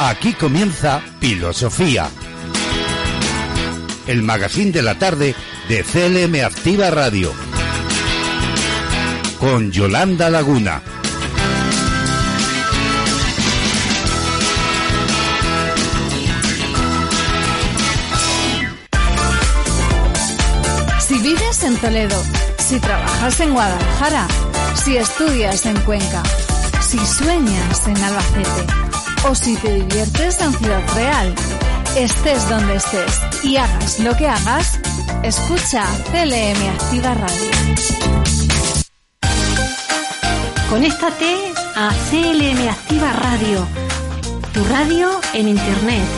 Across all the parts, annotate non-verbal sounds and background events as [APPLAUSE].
Aquí comienza Filosofía. El magazine de la tarde de CLM Activa Radio. Con Yolanda Laguna. Si vives en Toledo, si trabajas en Guadalajara, si estudias en Cuenca, si sueñas en Albacete o si te diviertes en Ciudad Real, estés donde estés y hagas lo que hagas, escucha CLM Activa Radio. Conéctate a CLM Activa Radio, tu radio en Internet.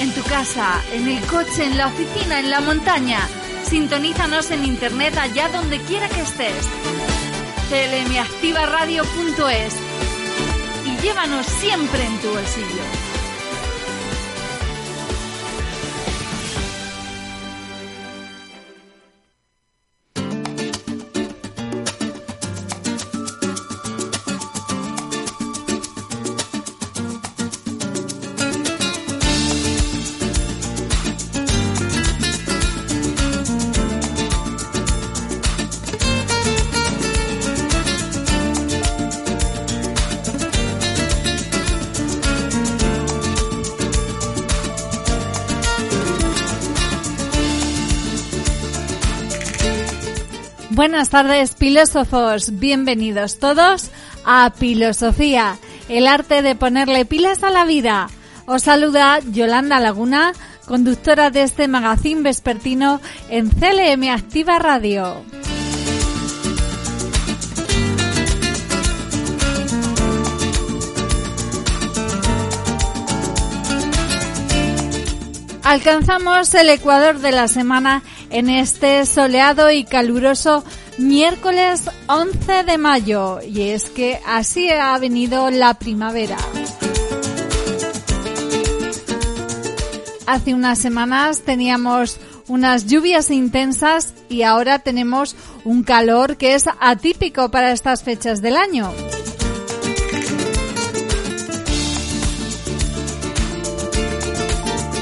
En tu casa, en el coche, en la oficina, en la montaña. Sintonízanos en internet allá donde quiera que estés. clmactivaradio.es y llévanos siempre en tu bolsillo. Buenas tardes, filósofos. Bienvenidos todos a Filosofía, el arte de ponerle pilas a la vida. Os saluda Yolanda Laguna, conductora de este magazine vespertino en CLM Activa Radio. Alcanzamos el ecuador de la semana en este soleado y caluroso miércoles 11 de mayo y es que así ha venido la primavera. Hace unas semanas teníamos unas lluvias intensas y ahora tenemos un calor que es atípico para estas fechas del año.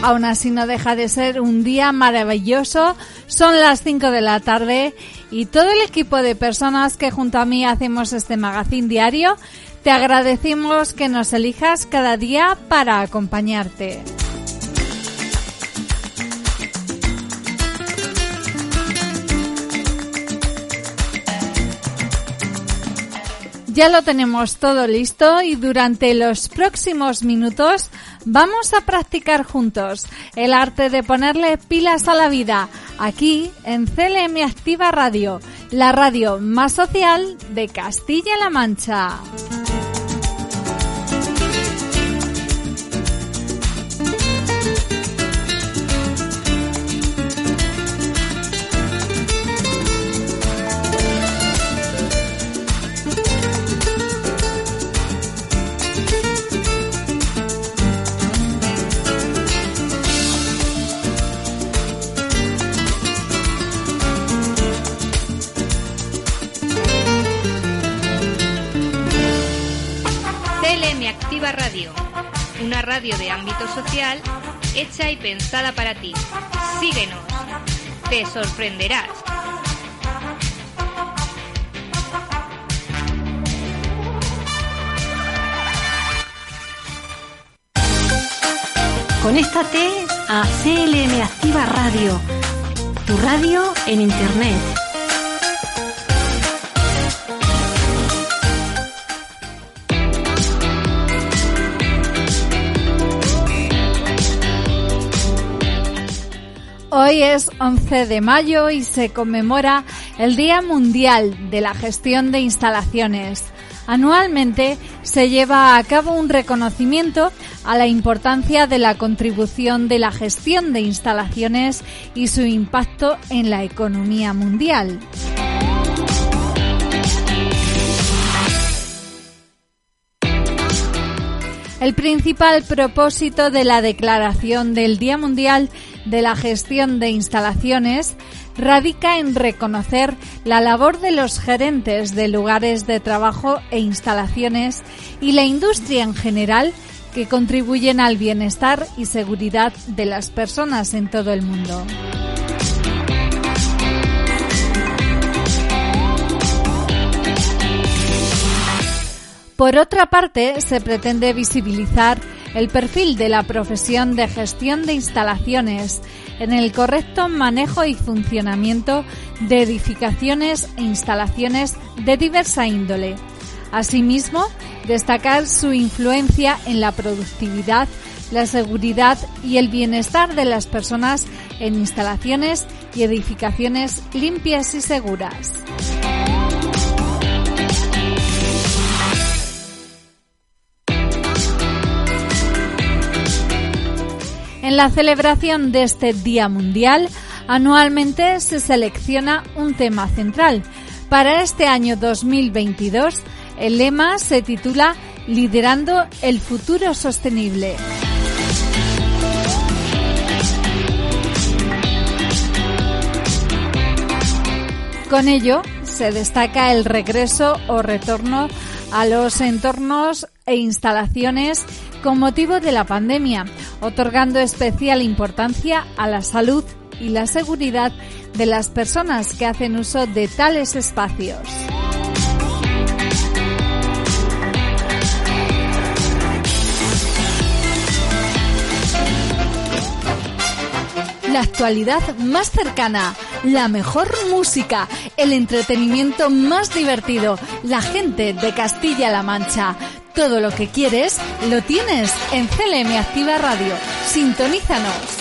Aún así no deja de ser un día maravilloso. Son las 5 de la tarde y todo el equipo de personas que junto a mí hacemos este magazine diario, te agradecemos que nos elijas cada día para acompañarte. Ya lo tenemos todo listo y durante los próximos minutos vamos a practicar juntos el arte de ponerle pilas a la vida aquí en CLM Activa Radio, la radio más social de Castilla-La Mancha. Radio, una radio de ámbito social hecha y pensada para ti. Síguenos, te sorprenderás. Conéctate a CLM Activa Radio, tu radio en Internet. Hoy es 11 de mayo y se conmemora el Día Mundial de la Gestión de Instalaciones. Anualmente se lleva a cabo un reconocimiento a la importancia de la contribución de la gestión de instalaciones y su impacto en la economía mundial. El principal propósito de la declaración del Día Mundial de la Gestión de Instalaciones radica en reconocer la labor de los gerentes de lugares de trabajo e instalaciones y la industria en general que contribuyen al bienestar y seguridad de las personas en todo el mundo. Por otra parte, se pretende visibilizar el perfil de la profesión de gestión de instalaciones en el correcto manejo y funcionamiento de edificaciones e instalaciones de diversa índole. Asimismo, destacar su influencia en la productividad, la seguridad y el bienestar de las personas en instalaciones y edificaciones limpias y seguras. En la celebración de este Día Mundial, anualmente se selecciona un tema central. Para este año 2022, el lema se titula Liderando el futuro sostenible. Con ello, se destaca el regreso o retorno a los entornos e instalaciones con motivo de la pandemia, otorgando especial importancia a la salud y la seguridad de las personas que hacen uso de tales espacios. La actualidad más cercana, la mejor música, el entretenimiento más divertido, la gente de Castilla-La Mancha. Todo lo que quieres lo tienes en CLM Activa Radio. Sintonízanos.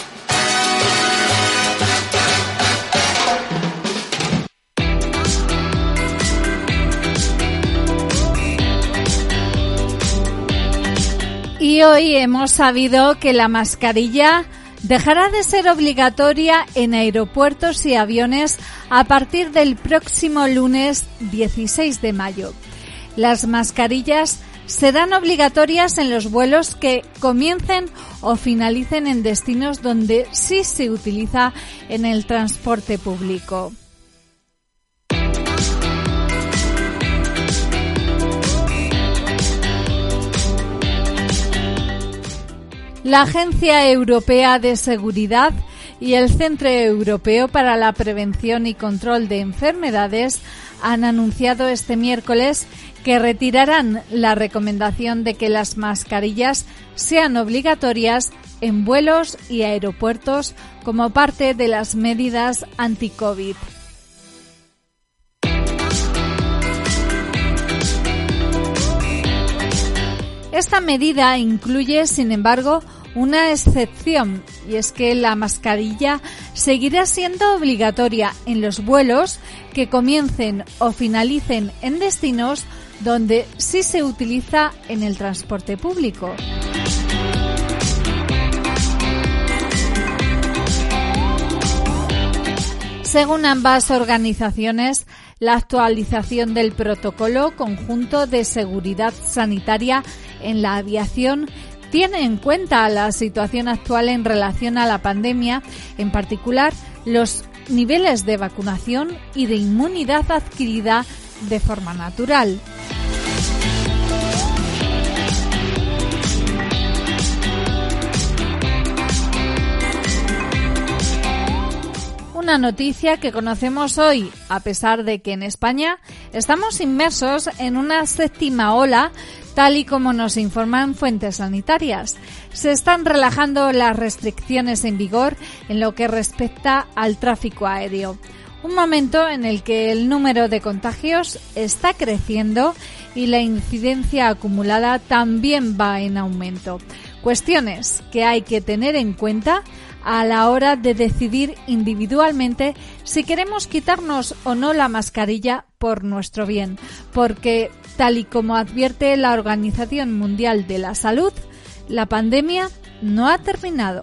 Y hoy hemos sabido que la mascarilla dejará de ser obligatoria en aeropuertos y aviones a partir del próximo lunes 16 de mayo. Las mascarillas serán obligatorias en los vuelos que comiencen o finalicen en destinos donde sí se utiliza en el transporte público. La Agencia Europea de Seguridad y el Centro Europeo para la Prevención y Control de Enfermedades han anunciado este miércoles que retirarán la recomendación de que las mascarillas sean obligatorias en vuelos y aeropuertos como parte de las medidas anti-COVID. Esta medida incluye, sin embargo, una excepción y es que la mascarilla seguirá siendo obligatoria en los vuelos que comiencen o finalicen en destinos donde sí se utiliza en el transporte público. Según ambas organizaciones, la actualización del protocolo conjunto de seguridad sanitaria en la aviación tiene en cuenta la situación actual en relación a la pandemia, en particular los niveles de vacunación y de inmunidad adquirida de forma natural. Una noticia que conocemos hoy, a pesar de que en España estamos inmersos en una séptima ola tal y como nos informan fuentes sanitarias. Se están relajando las restricciones en vigor en lo que respecta al tráfico aéreo. Un momento en el que el número de contagios está creciendo y la incidencia acumulada también va en aumento. Cuestiones que hay que tener en cuenta a la hora de decidir individualmente si queremos quitarnos o no la mascarilla por nuestro bien, porque tal y como advierte la Organización Mundial de la Salud, la pandemia no ha terminado.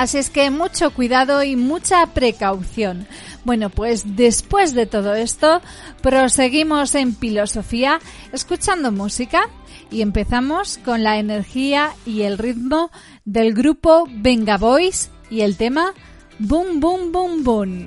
Así es que mucho cuidado y mucha precaución. Bueno, pues después de todo esto, proseguimos en filosofía escuchando música y empezamos con la energía y el ritmo del grupo Venga Boys y el tema Boom Boom Boom Boom.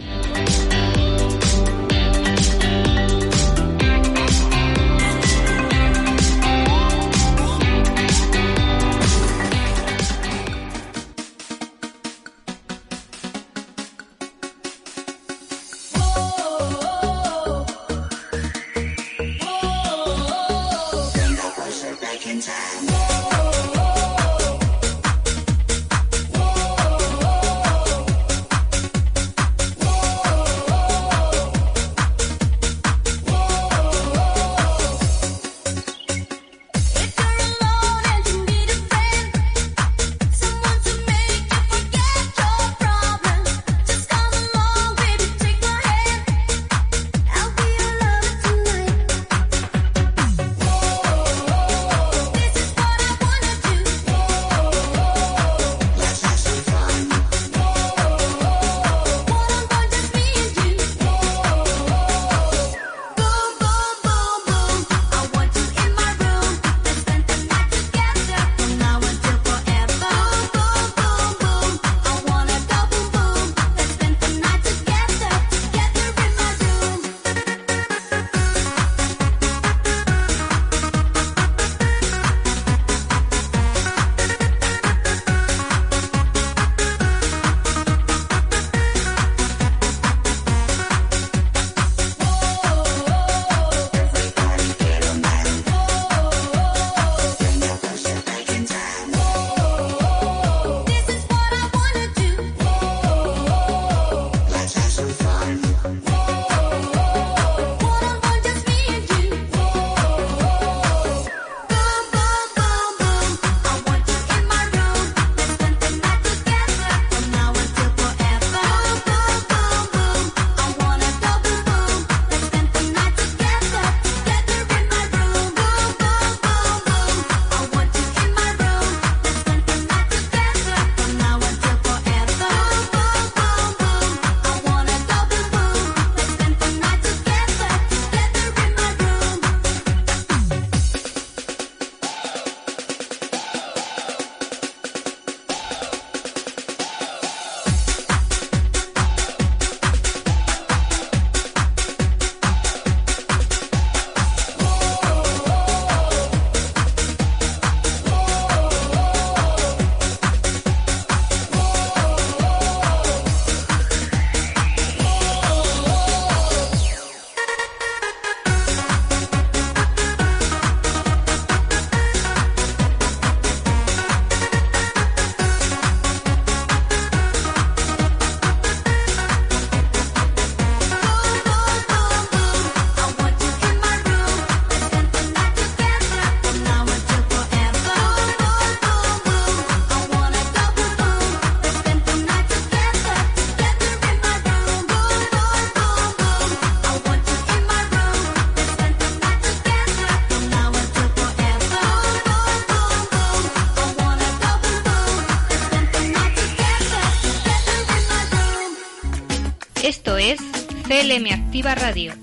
CLM Activa Radio,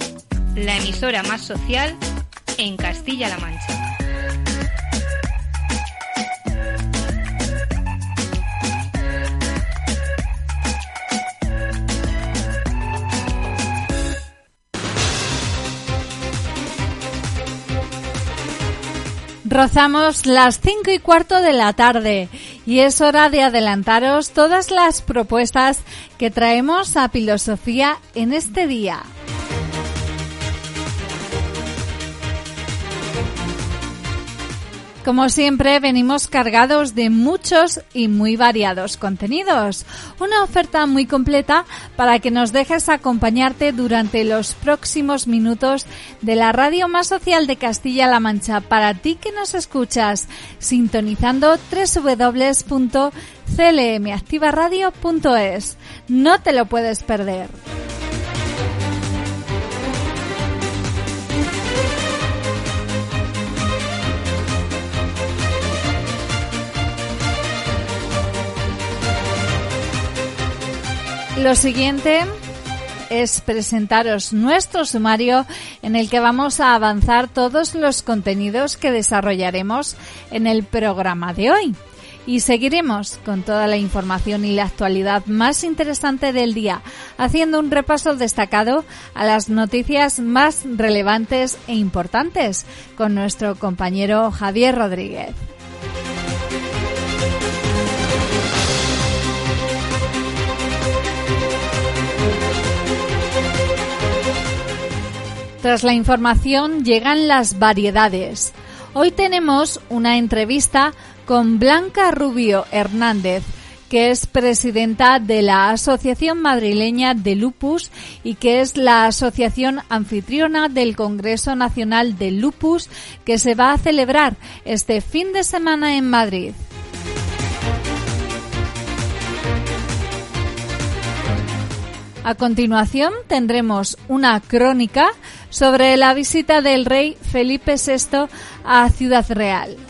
la emisora más social en Castilla-La Mancha. Rozamos las cinco y cuarto de la tarde y es hora de adelantaros todas las propuestas que traemos a filosofía en este día. Como siempre, venimos cargados de muchos y muy variados contenidos. Una oferta muy completa para que nos dejes acompañarte durante los próximos minutos de la radio más social de Castilla-La Mancha. Para ti que nos escuchas, sintonizando www.clmactivaradio.es. No te lo puedes perder. Lo siguiente es presentaros nuestro sumario en el que vamos a avanzar todos los contenidos que desarrollaremos en el programa de hoy. Y seguiremos con toda la información y la actualidad más interesante del día, haciendo un repaso destacado a las noticias más relevantes e importantes con nuestro compañero Javier Rodríguez. Tras la información llegan las variedades. Hoy tenemos una entrevista con Blanca Rubio Hernández, que es presidenta de la Asociación Madrileña de Lupus y que es la asociación anfitriona del Congreso Nacional de Lupus que se va a celebrar este fin de semana en Madrid. A continuación tendremos una crónica sobre la visita del rey Felipe VI a Ciudad Real.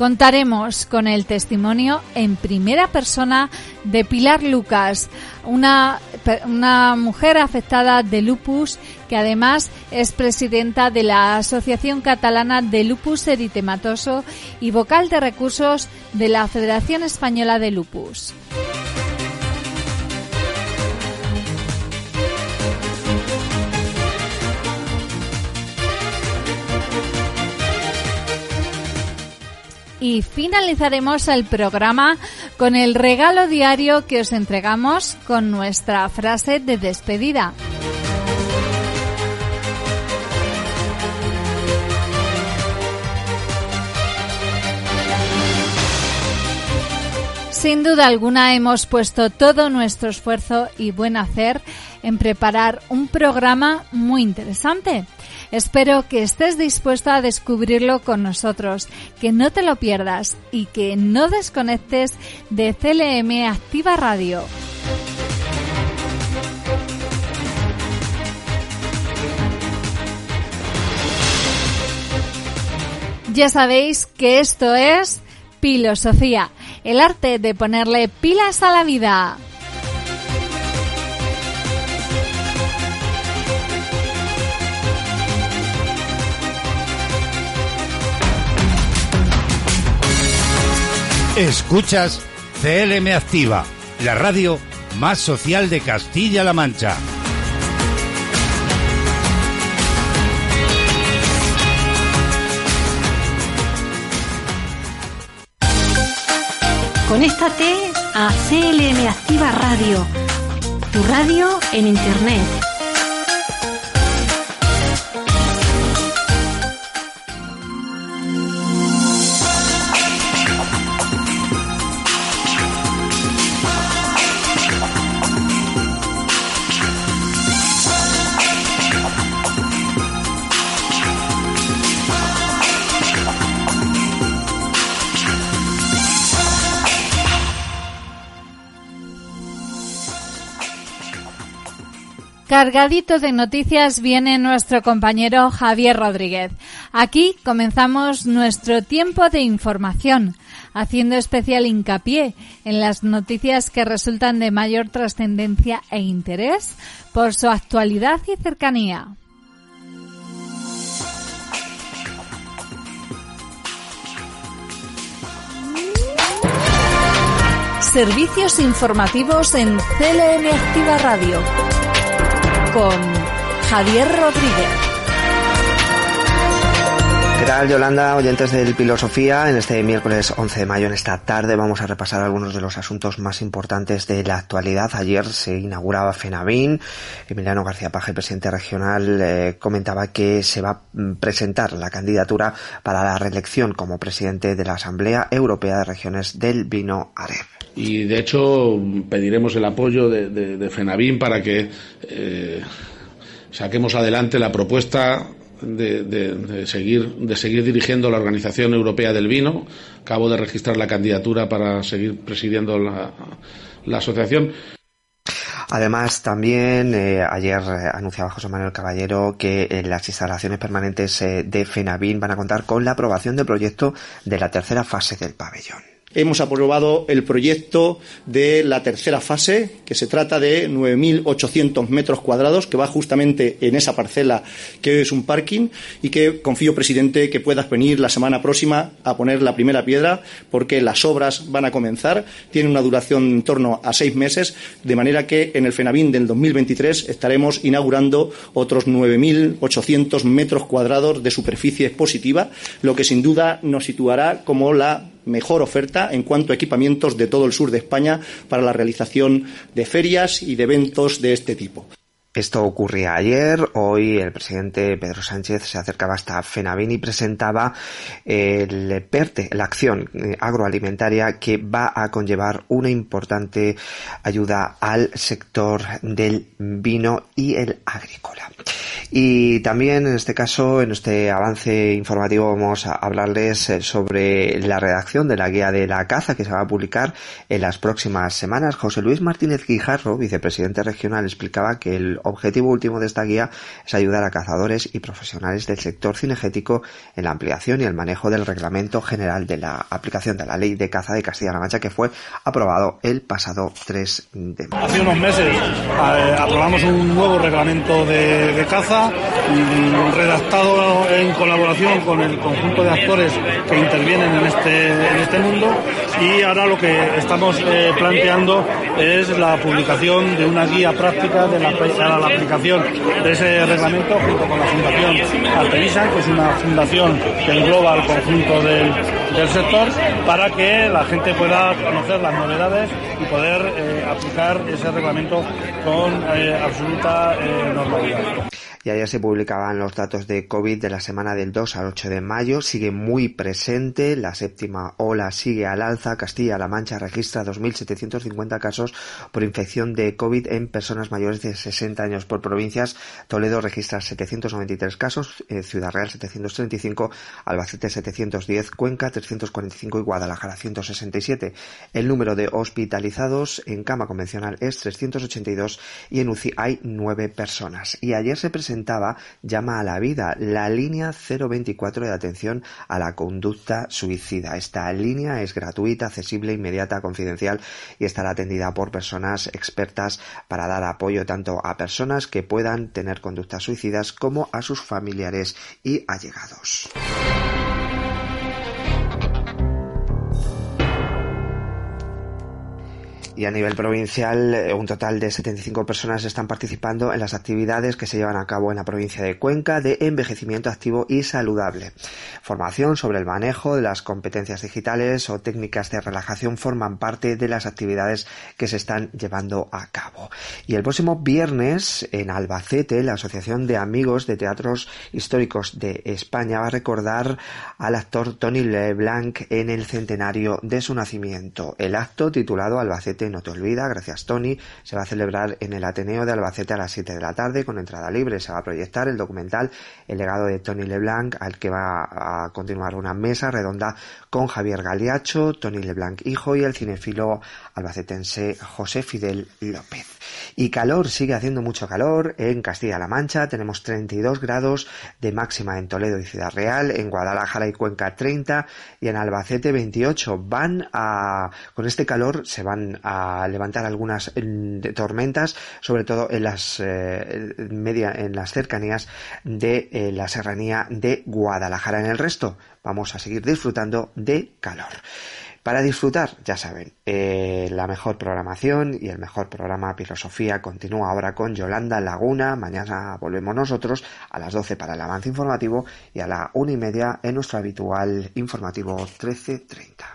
Contaremos con el testimonio en primera persona de Pilar Lucas, una, una, mujer afectada de lupus que además es presidenta de la Asociación Catalana de Lupus Eritematoso y vocal de recursos de la Federación Española de Lupus. Y finalizaremos el programa con el regalo diario que os entregamos con nuestra frase de despedida. Sin duda alguna hemos puesto todo nuestro esfuerzo y buen hacer en preparar un programa muy interesante. Espero que estés dispuesto a descubrirlo con nosotros, que no te lo pierdas y que no desconectes de CLM Activa Radio. Ya sabéis que esto es Filosofía, el arte de ponerle pilas a la vida. Escuchas CLM Activa, la radio más social de Castilla-La Mancha. Conéctate a CLM Activa Radio, tu radio en Internet. Cargadito de noticias viene nuestro compañero Javier Rodríguez. Aquí comenzamos nuestro tiempo de información, haciendo especial hincapié en las noticias que resultan de mayor trascendencia e interés por su actualidad y cercanía. Servicios informativos en CLN Activa Radio con Javier Rodríguez. ¿Qué tal, Yolanda, oyentes del Filosofía? En este miércoles 11 de mayo, en esta tarde, vamos a repasar algunos de los asuntos más importantes de la actualidad. Ayer se inauguraba FENAVIN. Emiliano García Paje, presidente regional, eh, comentaba que se va a presentar la candidatura para la reelección como presidente de la Asamblea Europea de Regiones del Vino AREP. Y, de hecho, pediremos el apoyo de, de, FENAVIN para que eh, saquemos adelante la propuesta de, seguir, de seguir dirigiendo la Organización Europea del Vino. Acabo de registrar la candidatura para seguir presidiendo la, asociación. Además, también eh, ayer eh, anunciaba José Manuel Caballero que las instalaciones permanentes de FENAVIN van a contar con la aprobación del proyecto de la tercera fase del pabellón hemos aprobado el proyecto de la tercera fase, que se trata de 9.800 metros cuadrados, que va justamente en esa parcela que es un parking y que confío, presidente, que puedas venir la semana próxima a poner la primera piedra, porque las obras van a comenzar, tienen una duración en torno a seis meses, de manera que en el FENAVIN del 2023 estaremos inaugurando otros 9.800 metros cuadrados de superficie expositiva, lo que sin duda nos situará como la mejor oferta en cuanto a equipamientos de todo el sur de España para la realización de ferias y de eventos de este tipo. Esto ocurría ayer, hoy el presidente Pedro Sánchez se acercaba hasta Fenavín y presentaba el PERTE, la acción agroalimentaria que va a conllevar una importante ayuda al sector del vino y el agrícola. Y también en este caso, en este avance informativo, vamos a hablarles eh, sobre la redacción de la guía de la caza que se va a publicar en las próximas semanas. José Luis Martínez Guijarro, vicepresidente regional, explicaba que el objetivo último de esta guía es ayudar a cazadores y profesionales del sector cinegético en la ampliación y el manejo del reglamento general de la aplicación de la ley de caza de Castilla-La Mancha que fue aprobado el pasado 3 de mayo. Hace unos meses eh, aprobamos un nuevo reglamento de caza redactado en colaboración con el conjunto de actores que intervienen en este, en este mundo y ahora lo que estamos eh, planteando es la publicación de una guía práctica de la, para la aplicación de ese reglamento junto con la Fundación Artevisa, que es una fundación que engloba al conjunto del, sector, para que la gente pueda conocer las novedades y poder eh, aplicar ese reglamento con eh, absoluta normalidad y ayer se publicaban los datos de COVID de la semana del 2 al 8 de mayo. Sigue muy presente, la séptima ola sigue al alza. Castilla-La Mancha registra 2.750 casos por infección de COVID en personas mayores de 60 años por provincias. Toledo registra 793 casos, eh, Ciudad Real 735, Albacete 710, Cuenca 345 y Guadalajara 167. El número de hospitalizados en cama convencional es 382 y en UCI hay 9 personas. Y ayer se presentó presentaba Llama a la Vida, la línea 024 de atención a la conducta suicida. Esta línea es gratuita, accesible, inmediata, confidencial y estará atendida por personas expertas para dar apoyo tanto a personas que puedan tener conductas suicidas como a sus familiares y allegados. Y a nivel provincial eh, un total de 75 personas están participando en las actividades que se llevan a cabo en la provincia de Cuenca de envejecimiento activo y saludable. Formación sobre el manejo de las competencias digitales o técnicas de relajación forman parte de las actividades que se están llevando a cabo. Y el próximo viernes en Albacete, la Asociación de Amigos de Teatros Históricos de España va a recordar al actor Tony LeBlanc en el centenario de su nacimiento. El acto titulado Albacete no te olvida, gracias Tony, se va a celebrar en el Ateneo de Albacete a las 7 de la tarde con entrada libre. Se va a proyectar el documental El legado de Tony Leblanc, al que va a continuar una mesa redonda con Javier Galiacho, Tony Leblanc hijo y el cinefilo albacetense José Fidel López. Y calor, sigue haciendo mucho calor en Castilla-La Mancha, tenemos 32 grados de máxima en Toledo y Ciudad Real, en Guadalajara y Cuenca 30 y en Albacete 28. Van a, con este calor se van a levantar algunas mm, tormentas, sobre todo en las eh, media, en las cercanías de eh, la serranía de Guadalajara. En el resto vamos a seguir disfrutando de calor. Para disfrutar, ya saben, eh, la mejor programación y el mejor programa Filosofía continúa ahora con Yolanda Laguna. Mañana volvemos nosotros a las 12 para el avance informativo y a la una y media en nuestro habitual informativo 1330.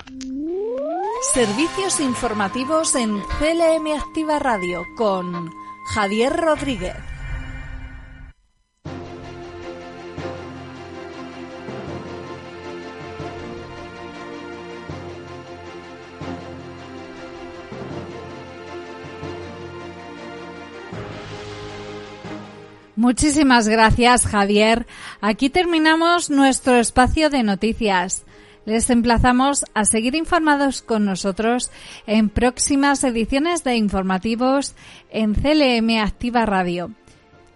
Servicios informativos en CLM Activa Radio con Javier Rodríguez. Muchísimas gracias, Javier. Aquí terminamos nuestro espacio de noticias. Les emplazamos a seguir informados con nosotros en próximas ediciones de informativos en CLM Activa Radio.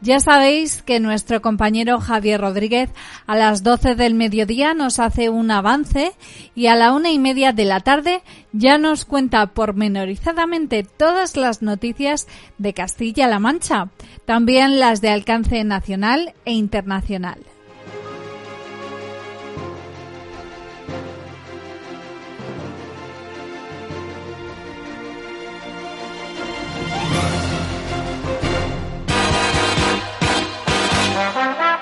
Ya sabéis que nuestro compañero Javier Rodríguez a las 12 del mediodía nos hace un avance y a la una y media de la tarde ya nos cuenta pormenorizadamente todas las noticias de Castilla-La Mancha, también las de alcance nacional e internacional.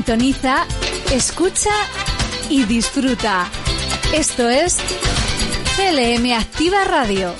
Sintoniza, escucha y disfruta. Esto es CLM Activa Radio.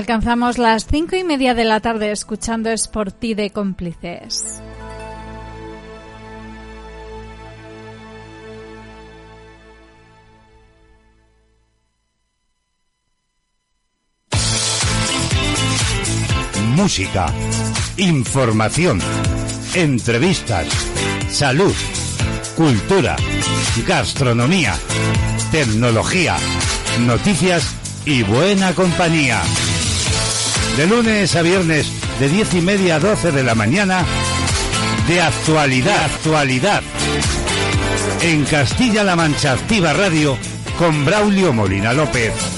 Alcanzamos las cinco y media de la tarde escuchando Sporti de cómplices. música, información, entrevistas, salud, cultura, gastronomía, tecnología, noticias y buena compañía. De lunes a viernes, de diez y media a doce de la mañana, de actualidad, actualidad. En Castilla-La Mancha Activa Radio, con Braulio Molina López.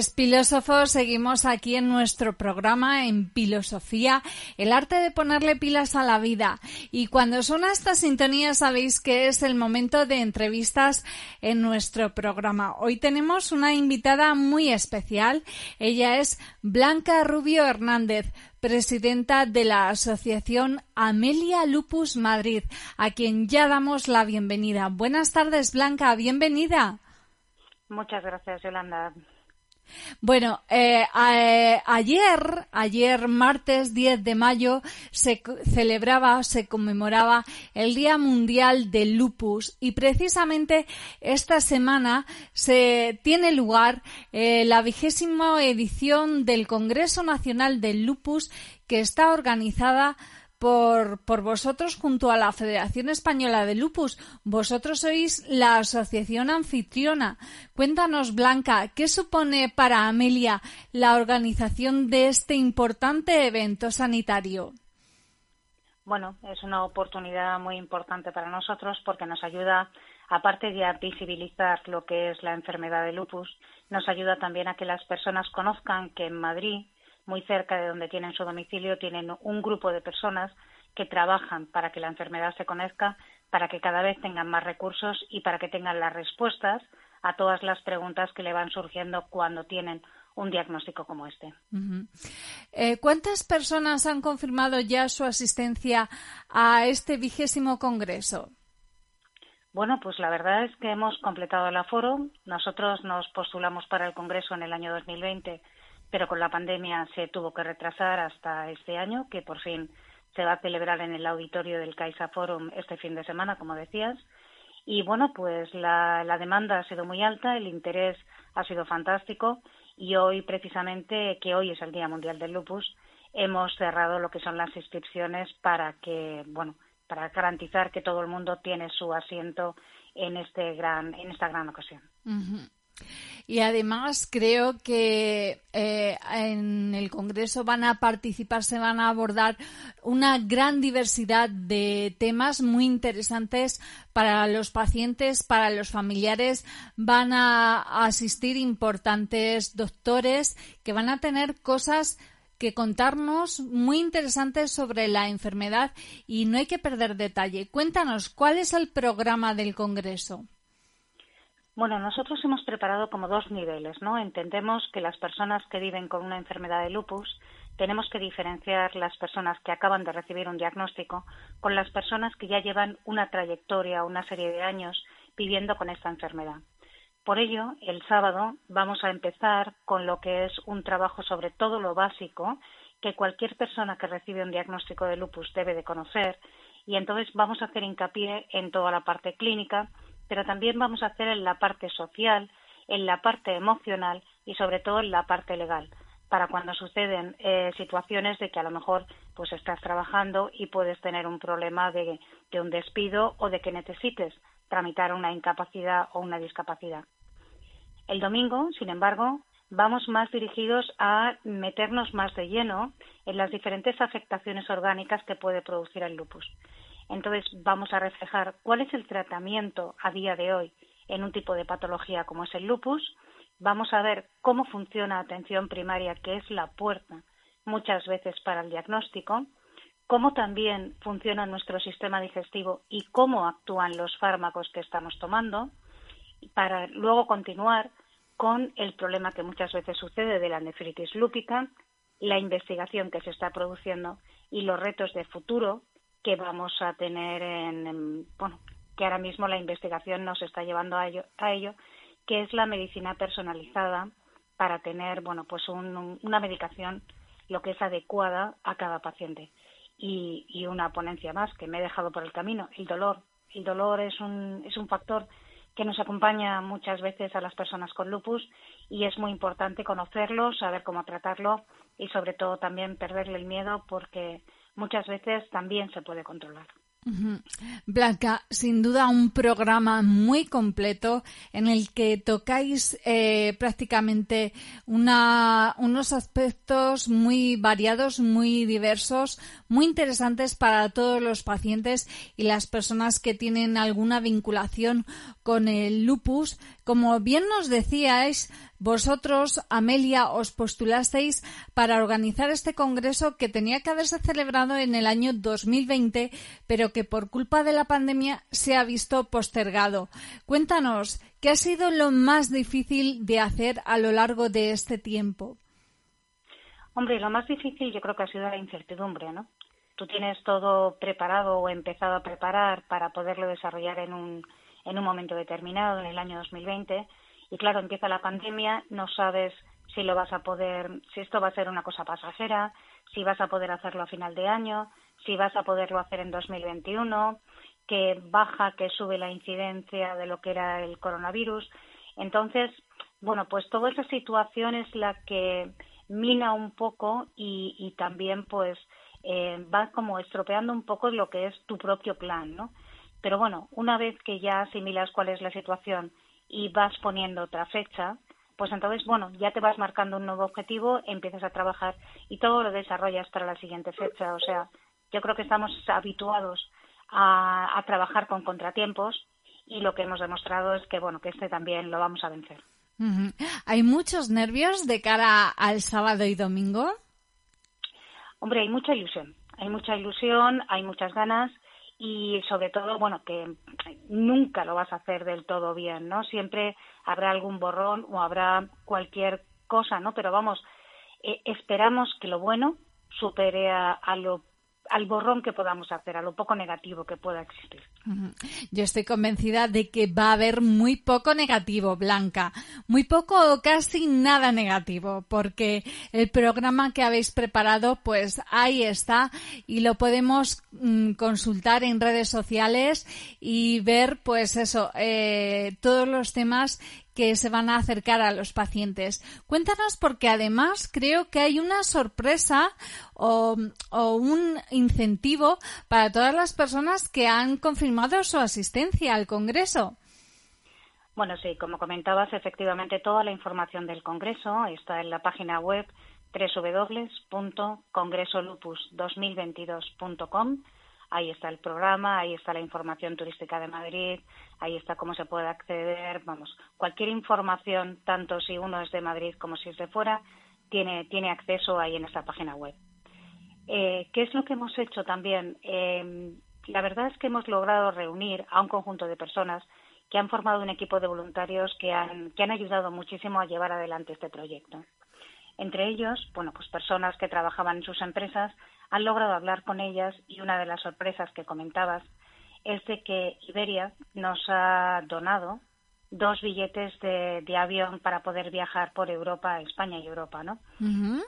Pues filósofos, seguimos aquí en nuestro programa en Filosofía, el arte de ponerle pilas a la vida. Y cuando suena esta sintonía sabéis que es el momento de entrevistas en nuestro programa. Hoy tenemos una invitada muy especial. Ella es Blanca Rubio Hernández, presidenta de la Asociación Amelia Lupus Madrid, a quien ya damos la bienvenida. Buenas tardes, Blanca, bienvenida. Muchas gracias, Yolanda. Bueno, eh, ayer, ayer martes 10 de mayo, se celebraba, se conmemoraba el Día Mundial del Lupus y precisamente esta semana se tiene lugar eh, la vigésima edición del Congreso Nacional del Lupus que está organizada por vosotros junto a la Federación Española de Lupus. Vosotros sois la asociación anfitriona. Cuéntanos, Blanca, ¿qué supone para Amelia la organización de este importante evento sanitario? Bueno, es una oportunidad muy importante para nosotros porque nos ayuda, aparte de a visibilizar lo que es la enfermedad de lupus, nos ayuda también a que las personas conozcan que en Madrid muy cerca de donde tienen su domicilio, tienen un grupo de personas que trabajan para que la enfermedad se conozca, para que cada vez tengan más recursos y para que tengan las respuestas a todas las preguntas que le van surgiendo cuando tienen un diagnóstico como este. Eh, ¿Cuántas personas han confirmado ya su asistencia a este vigésimo congreso? Bueno, pues la verdad es que hemos completado el aforo. Nosotros nos postulamos para el congreso en el año 2020 pero con la pandemia se tuvo que retrasar hasta este año, que por fin se va a celebrar en el auditorio del Caixa Forum este fin de semana, como decías. Y bueno, pues la, demanda ha sido muy alta, el interés ha sido fantástico y hoy precisamente, que hoy es el Día Mundial del Lupus, hemos cerrado lo que son las inscripciones para que, bueno, para garantizar que todo el mundo tiene su asiento en este gran, en esta gran ocasión. Y además creo que eh, en el Congreso van a participar, se van a abordar una gran diversidad de temas muy interesantes para los pacientes, para los familiares. Van a asistir importantes doctores que van a tener cosas que contarnos muy interesantes sobre la enfermedad y no hay que perder detalle. Cuéntanos, ¿cuál es el programa del Congreso? Bueno, nosotros hemos preparado como dos niveles, ¿no? Entendemos que las personas que viven con una enfermedad de lupus tenemos que diferenciar las personas que acaban de recibir un diagnóstico con las personas que ya llevan una trayectoria, una serie de años viviendo con esta enfermedad. Por ello, el sábado vamos a empezar con lo que es un trabajo sobre todo lo básico que cualquier persona que recibe un diagnóstico de lupus debe de conocer y entonces vamos a hacer hincapié en toda la parte clínica pero también vamos a hacer en la parte social, en la parte emocional y sobre todo en la parte legal para cuando suceden eh, situaciones de que a lo mejor pues estás trabajando y puedes tener un problema de, de un despido o de que necesites tramitar una incapacidad o una discapacidad. El domingo, sin embargo, vamos más dirigidos a meternos más de lleno en las diferentes afectaciones orgánicas que puede producir el lupus. Entonces vamos a reflejar cuál es el tratamiento a día de hoy en un tipo de patología como es el lupus. Vamos a ver cómo funciona atención primaria, que es la puerta muchas veces para el diagnóstico, cómo también funciona nuestro sistema digestivo y cómo actúan los fármacos que estamos tomando, para luego continuar con el problema que muchas veces sucede de la nefritis lúpica, la investigación que se está produciendo y los retos de futuro que vamos a tener en, bueno, que ahora mismo la investigación nos está llevando a ello, a ello que es la medicina personalizada para tener, bueno, pues una medicación lo que es adecuada a cada paciente y, una ponencia más que me he dejado por el camino, el dolor. El dolor es un, es un factor que nos acompaña muchas veces a las personas con lupus y es muy importante conocerlo, saber cómo tratarlo y sobre todo también perderle el miedo porque muchas veces también se puede controlar. Blanca, sin duda un programa muy completo en el que tocáis eh, prácticamente unos aspectos muy variados, muy diversos, muy interesantes para todos los pacientes y las personas que tienen alguna vinculación con el lupus. Como bien nos decíais, vosotros, Amelia, os postulasteis para organizar este congreso que tenía que haberse celebrado en el año 2020, pero que por culpa de la pandemia se ha visto postergado. Cuéntanos, ¿qué ha sido lo más difícil de hacer a lo largo de este tiempo? Hombre, lo más difícil yo creo que ha sido la incertidumbre, ¿no? Tú tienes todo preparado o empezado a preparar para poderlo desarrollar en un, en un momento determinado, en el año 2020, y claro, empieza la pandemia, no sabes si lo vas a poder, si esto va a ser una cosa pasajera, si vas a poder hacerlo a final de año, si vas a poderlo hacer en 2021, que baja, que sube la incidencia de lo que era el coronavirus. Entonces, bueno, pues toda esa situación es la que mina un poco y, y también pues eh, va como estropeando un poco lo que es tu propio plan, ¿no? Pero bueno, una vez que ya asimilas cuál es la situación y vas poniendo otra fecha, pues entonces, bueno, ya te vas marcando un nuevo objetivo, empiezas a trabajar y todo lo desarrollas para la siguiente fecha. O sea, yo creo que estamos habituados a, trabajar con contratiempos y lo que hemos demostrado es que, bueno, que este también lo vamos a vencer. ¿Hay muchos nervios de cara al sábado y domingo? Hombre, hay mucha ilusión. Hay mucha ilusión, hay muchas ganas y sobre todo, bueno, que nunca lo vas a hacer del todo bien, ¿no? Siempre habrá algún borrón o habrá cualquier cosa, ¿no? Pero vamos, eh, esperamos que lo bueno supere a, lo al borrón que podamos hacer, a lo poco negativo que pueda existir. Yo estoy convencida de que va a haber muy poco negativo, Blanca. Muy poco o casi nada negativo, porque el programa que habéis preparado, pues ahí está y lo podemos mm, consultar en redes sociales y ver, pues eso, eh, todos los temas que se van a acercar a los pacientes. Cuéntanos porque además creo que hay una sorpresa o, un incentivo para todas las personas que han confirmado su asistencia al Congreso. Bueno, sí, como comentabas, efectivamente toda la información del Congreso está en la página web www.congresolupus2022.com ahí está el programa, ahí está la información turística de Madrid, ahí está cómo se puede acceder, vamos, cualquier información, tanto si uno es de Madrid como si es de fuera, tiene, acceso ahí en esta página web. Eh, ¿Qué es lo que hemos hecho también? Eh, la verdad es que hemos logrado reunir a un conjunto de personas que han formado un equipo de voluntarios que han, que han ayudado muchísimo a llevar adelante este proyecto. Entre ellos, bueno, pues personas que trabajaban en sus empresas han logrado hablar con ellas y una de las sorpresas que comentabas es de que Iberia nos ha donado dos billetes de, avión para poder viajar por Europa, España y Europa, ¿no?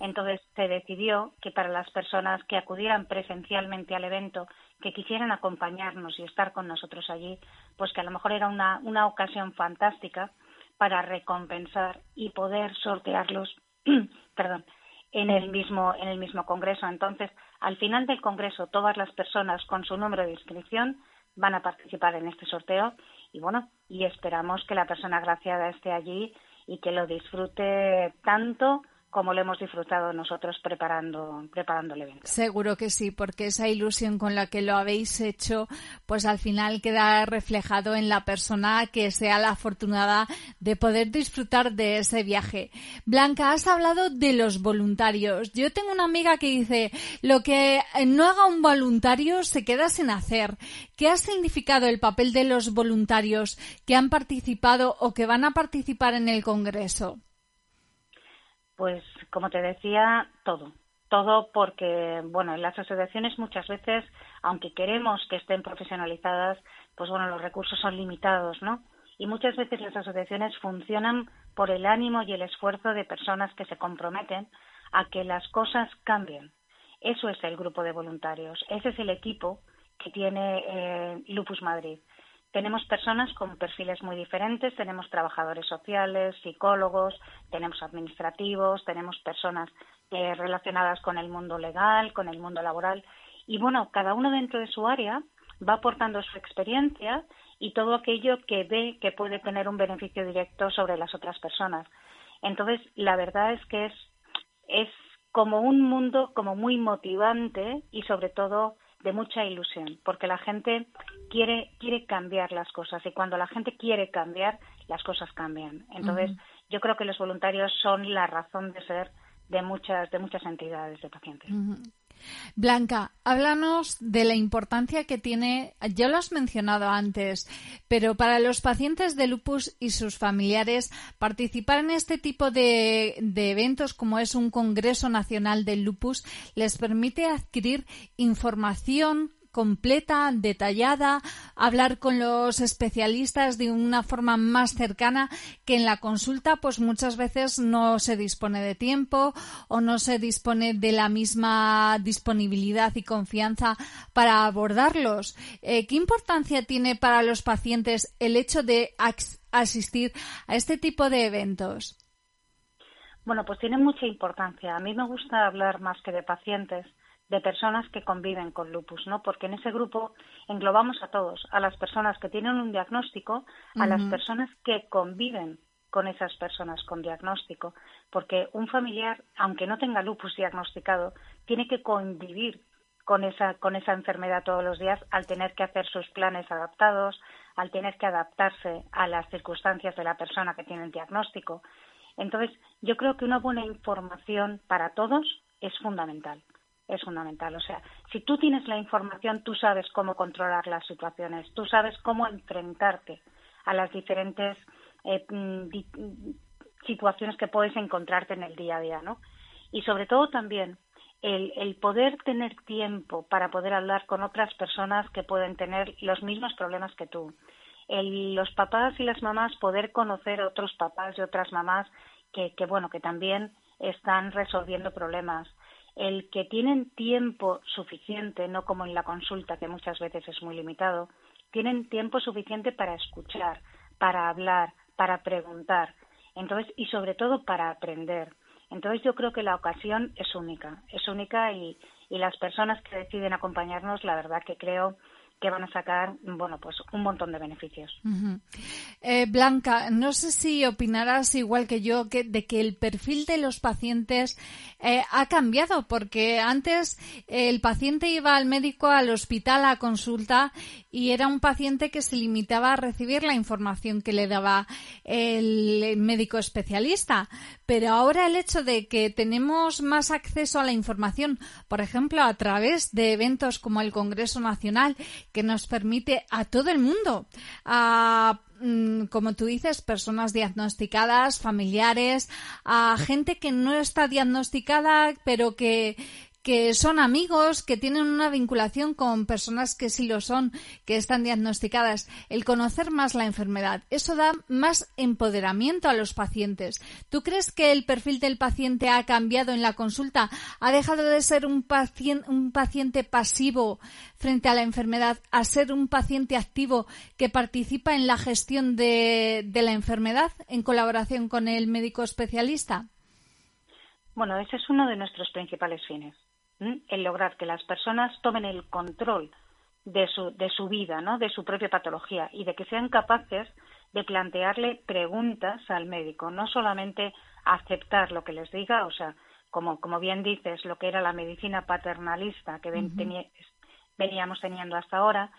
Entonces se decidió que para las personas que acudieran presencialmente al evento, que quisieran acompañarnos y estar con nosotros allí, pues que a lo mejor era una, una ocasión fantástica para recompensar y poder sortearlos, [CLEARS THROAT] perdón, en el mismo en el mismo congreso. Entonces, al final del congreso, todas las personas con su número de inscripción van a participar en este sorteo y bueno, y esperamos que la persona agraciada esté allí y que lo disfrute tanto como lo hemos disfrutado nosotros preparando, preparando el evento. Seguro que sí, porque esa ilusión con la que lo habéis hecho, pues al final queda reflejado en la persona que sea la afortunada de poder disfrutar de ese viaje. Blanca, has hablado de los voluntarios. Yo tengo una amiga que dice, lo que no haga un voluntario se queda sin hacer. ¿Qué ha significado el papel de los voluntarios que han participado o que van a participar en el Congreso? Pues, como te decía, todo. Todo porque, bueno, en las asociaciones muchas veces, aunque queremos que estén profesionalizadas, pues bueno, los recursos son limitados, ¿no? Y muchas veces las asociaciones funcionan por el ánimo y el esfuerzo de personas que se comprometen a que las cosas cambien. Eso es el grupo de voluntarios, ese es el equipo que tiene eh, Lupus Madrid. Tenemos personas con perfiles muy diferentes, tenemos trabajadores sociales, psicólogos, tenemos administrativos, tenemos personas eh, relacionadas con el mundo legal, con el mundo laboral. Y bueno, cada uno dentro de su área va aportando su experiencia y todo aquello que ve que puede tener un beneficio directo sobre las otras personas. Entonces, la verdad es que es, es como un mundo como muy motivante y sobre todo de mucha ilusión, porque la gente quiere, quiere cambiar las cosas y cuando la gente quiere cambiar, las cosas cambian. Entonces, yo creo que los voluntarios son la razón de ser de muchas, de muchas entidades de pacientes. Blanca, háblanos de la importancia que tiene, ya lo has mencionado antes, pero para los pacientes de lupus y sus familiares, participar en este tipo de, de eventos como es un Congreso Nacional del Lupus les permite adquirir información completa, detallada, hablar con los especialistas de una forma más cercana que en la consulta pues muchas veces no se dispone de tiempo o no se dispone de la misma disponibilidad y confianza para abordarlos. Eh, ¿Qué importancia tiene para los pacientes el hecho de asistir a este tipo de eventos? Bueno, pues tiene mucha importancia. A mí me gusta hablar más que de pacientes de personas que conviven con lupus, ¿no? Porque en ese grupo englobamos a todos, a las personas que tienen un diagnóstico, a las personas que conviven con esas personas con diagnóstico, porque un familiar, aunque no tenga lupus diagnosticado, tiene que convivir con esa con esa enfermedad todos los días al tener que hacer sus planes adaptados, al tener que adaptarse a las circunstancias de la persona que tiene el diagnóstico. Entonces, yo creo que una buena información para todos es fundamental es fundamental. O sea, si tú tienes la información, tú sabes cómo controlar las situaciones, tú sabes cómo enfrentarte a las diferentes eh, situaciones que puedes encontrarte en el día a día, ¿no? Y sobre todo también el, el, poder tener tiempo para poder hablar con otras personas que pueden tener los mismos problemas que tú. El, los papás y las mamás poder conocer a otros papás y otras mamás que, que bueno, que también están resolviendo problemas el que tienen tiempo suficiente, no como en la consulta, que muchas veces es muy limitado, tienen tiempo suficiente para escuchar, para hablar, para preguntar, entonces y sobre todo para aprender. Entonces yo creo que la ocasión es única, es única y, y las personas que deciden acompañarnos, la verdad que creo que van a sacar, bueno, pues un montón de beneficios. Eh, Blanca, no sé si opinarás igual que yo que, de que el perfil de los pacientes eh, ha cambiado, porque antes el paciente iba al médico, al hospital a consulta y era un paciente que se limitaba a recibir la información que le daba el médico especialista. Pero ahora el hecho de que tenemos más acceso a la información, por ejemplo, a través de eventos como el Congreso Nacional, que nos permite a todo el mundo, a mm, como tú dices, personas diagnosticadas, familiares, a gente que no está diagnosticada, pero que, que son amigos, que tienen una vinculación con personas que sí lo son, que están diagnosticadas, el conocer más la enfermedad, eso da más empoderamiento a los pacientes. ¿Tú crees que el perfil del paciente ha cambiado en la consulta? ¿Ha dejado de ser un paciente, un paciente pasivo frente a la enfermedad a ser un paciente activo que participa en la gestión de, de la enfermedad en colaboración con el médico especialista? Bueno, ese es uno de nuestros principales fines el lograr que las personas tomen el control de su, de su vida, ¿no? de su propia patología y de que sean capaces de plantearle preguntas al médico, no solamente aceptar lo que les diga, o sea, como, como bien dices, lo que era la medicina paternalista que veníamos teniendo hasta ahora,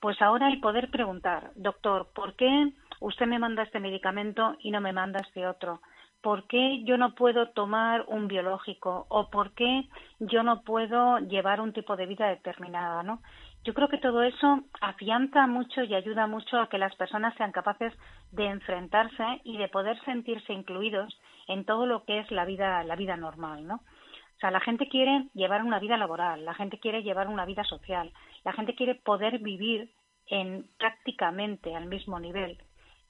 pues ahora el poder preguntar, doctor, ¿por qué usted me manda este medicamento y no me manda este otro? ¿Por qué yo no puedo tomar un biológico? ¿O por qué yo no puedo llevar un tipo de vida determinada? ¿no? Yo creo que todo eso afianza mucho y ayuda mucho a que las personas sean capaces de enfrentarse y de poder sentirse incluidos en todo lo que es la vida, la vida normal, ¿no? O sea, la gente quiere llevar una vida laboral, la gente quiere llevar una vida social, la gente quiere poder vivir en prácticamente al mismo nivel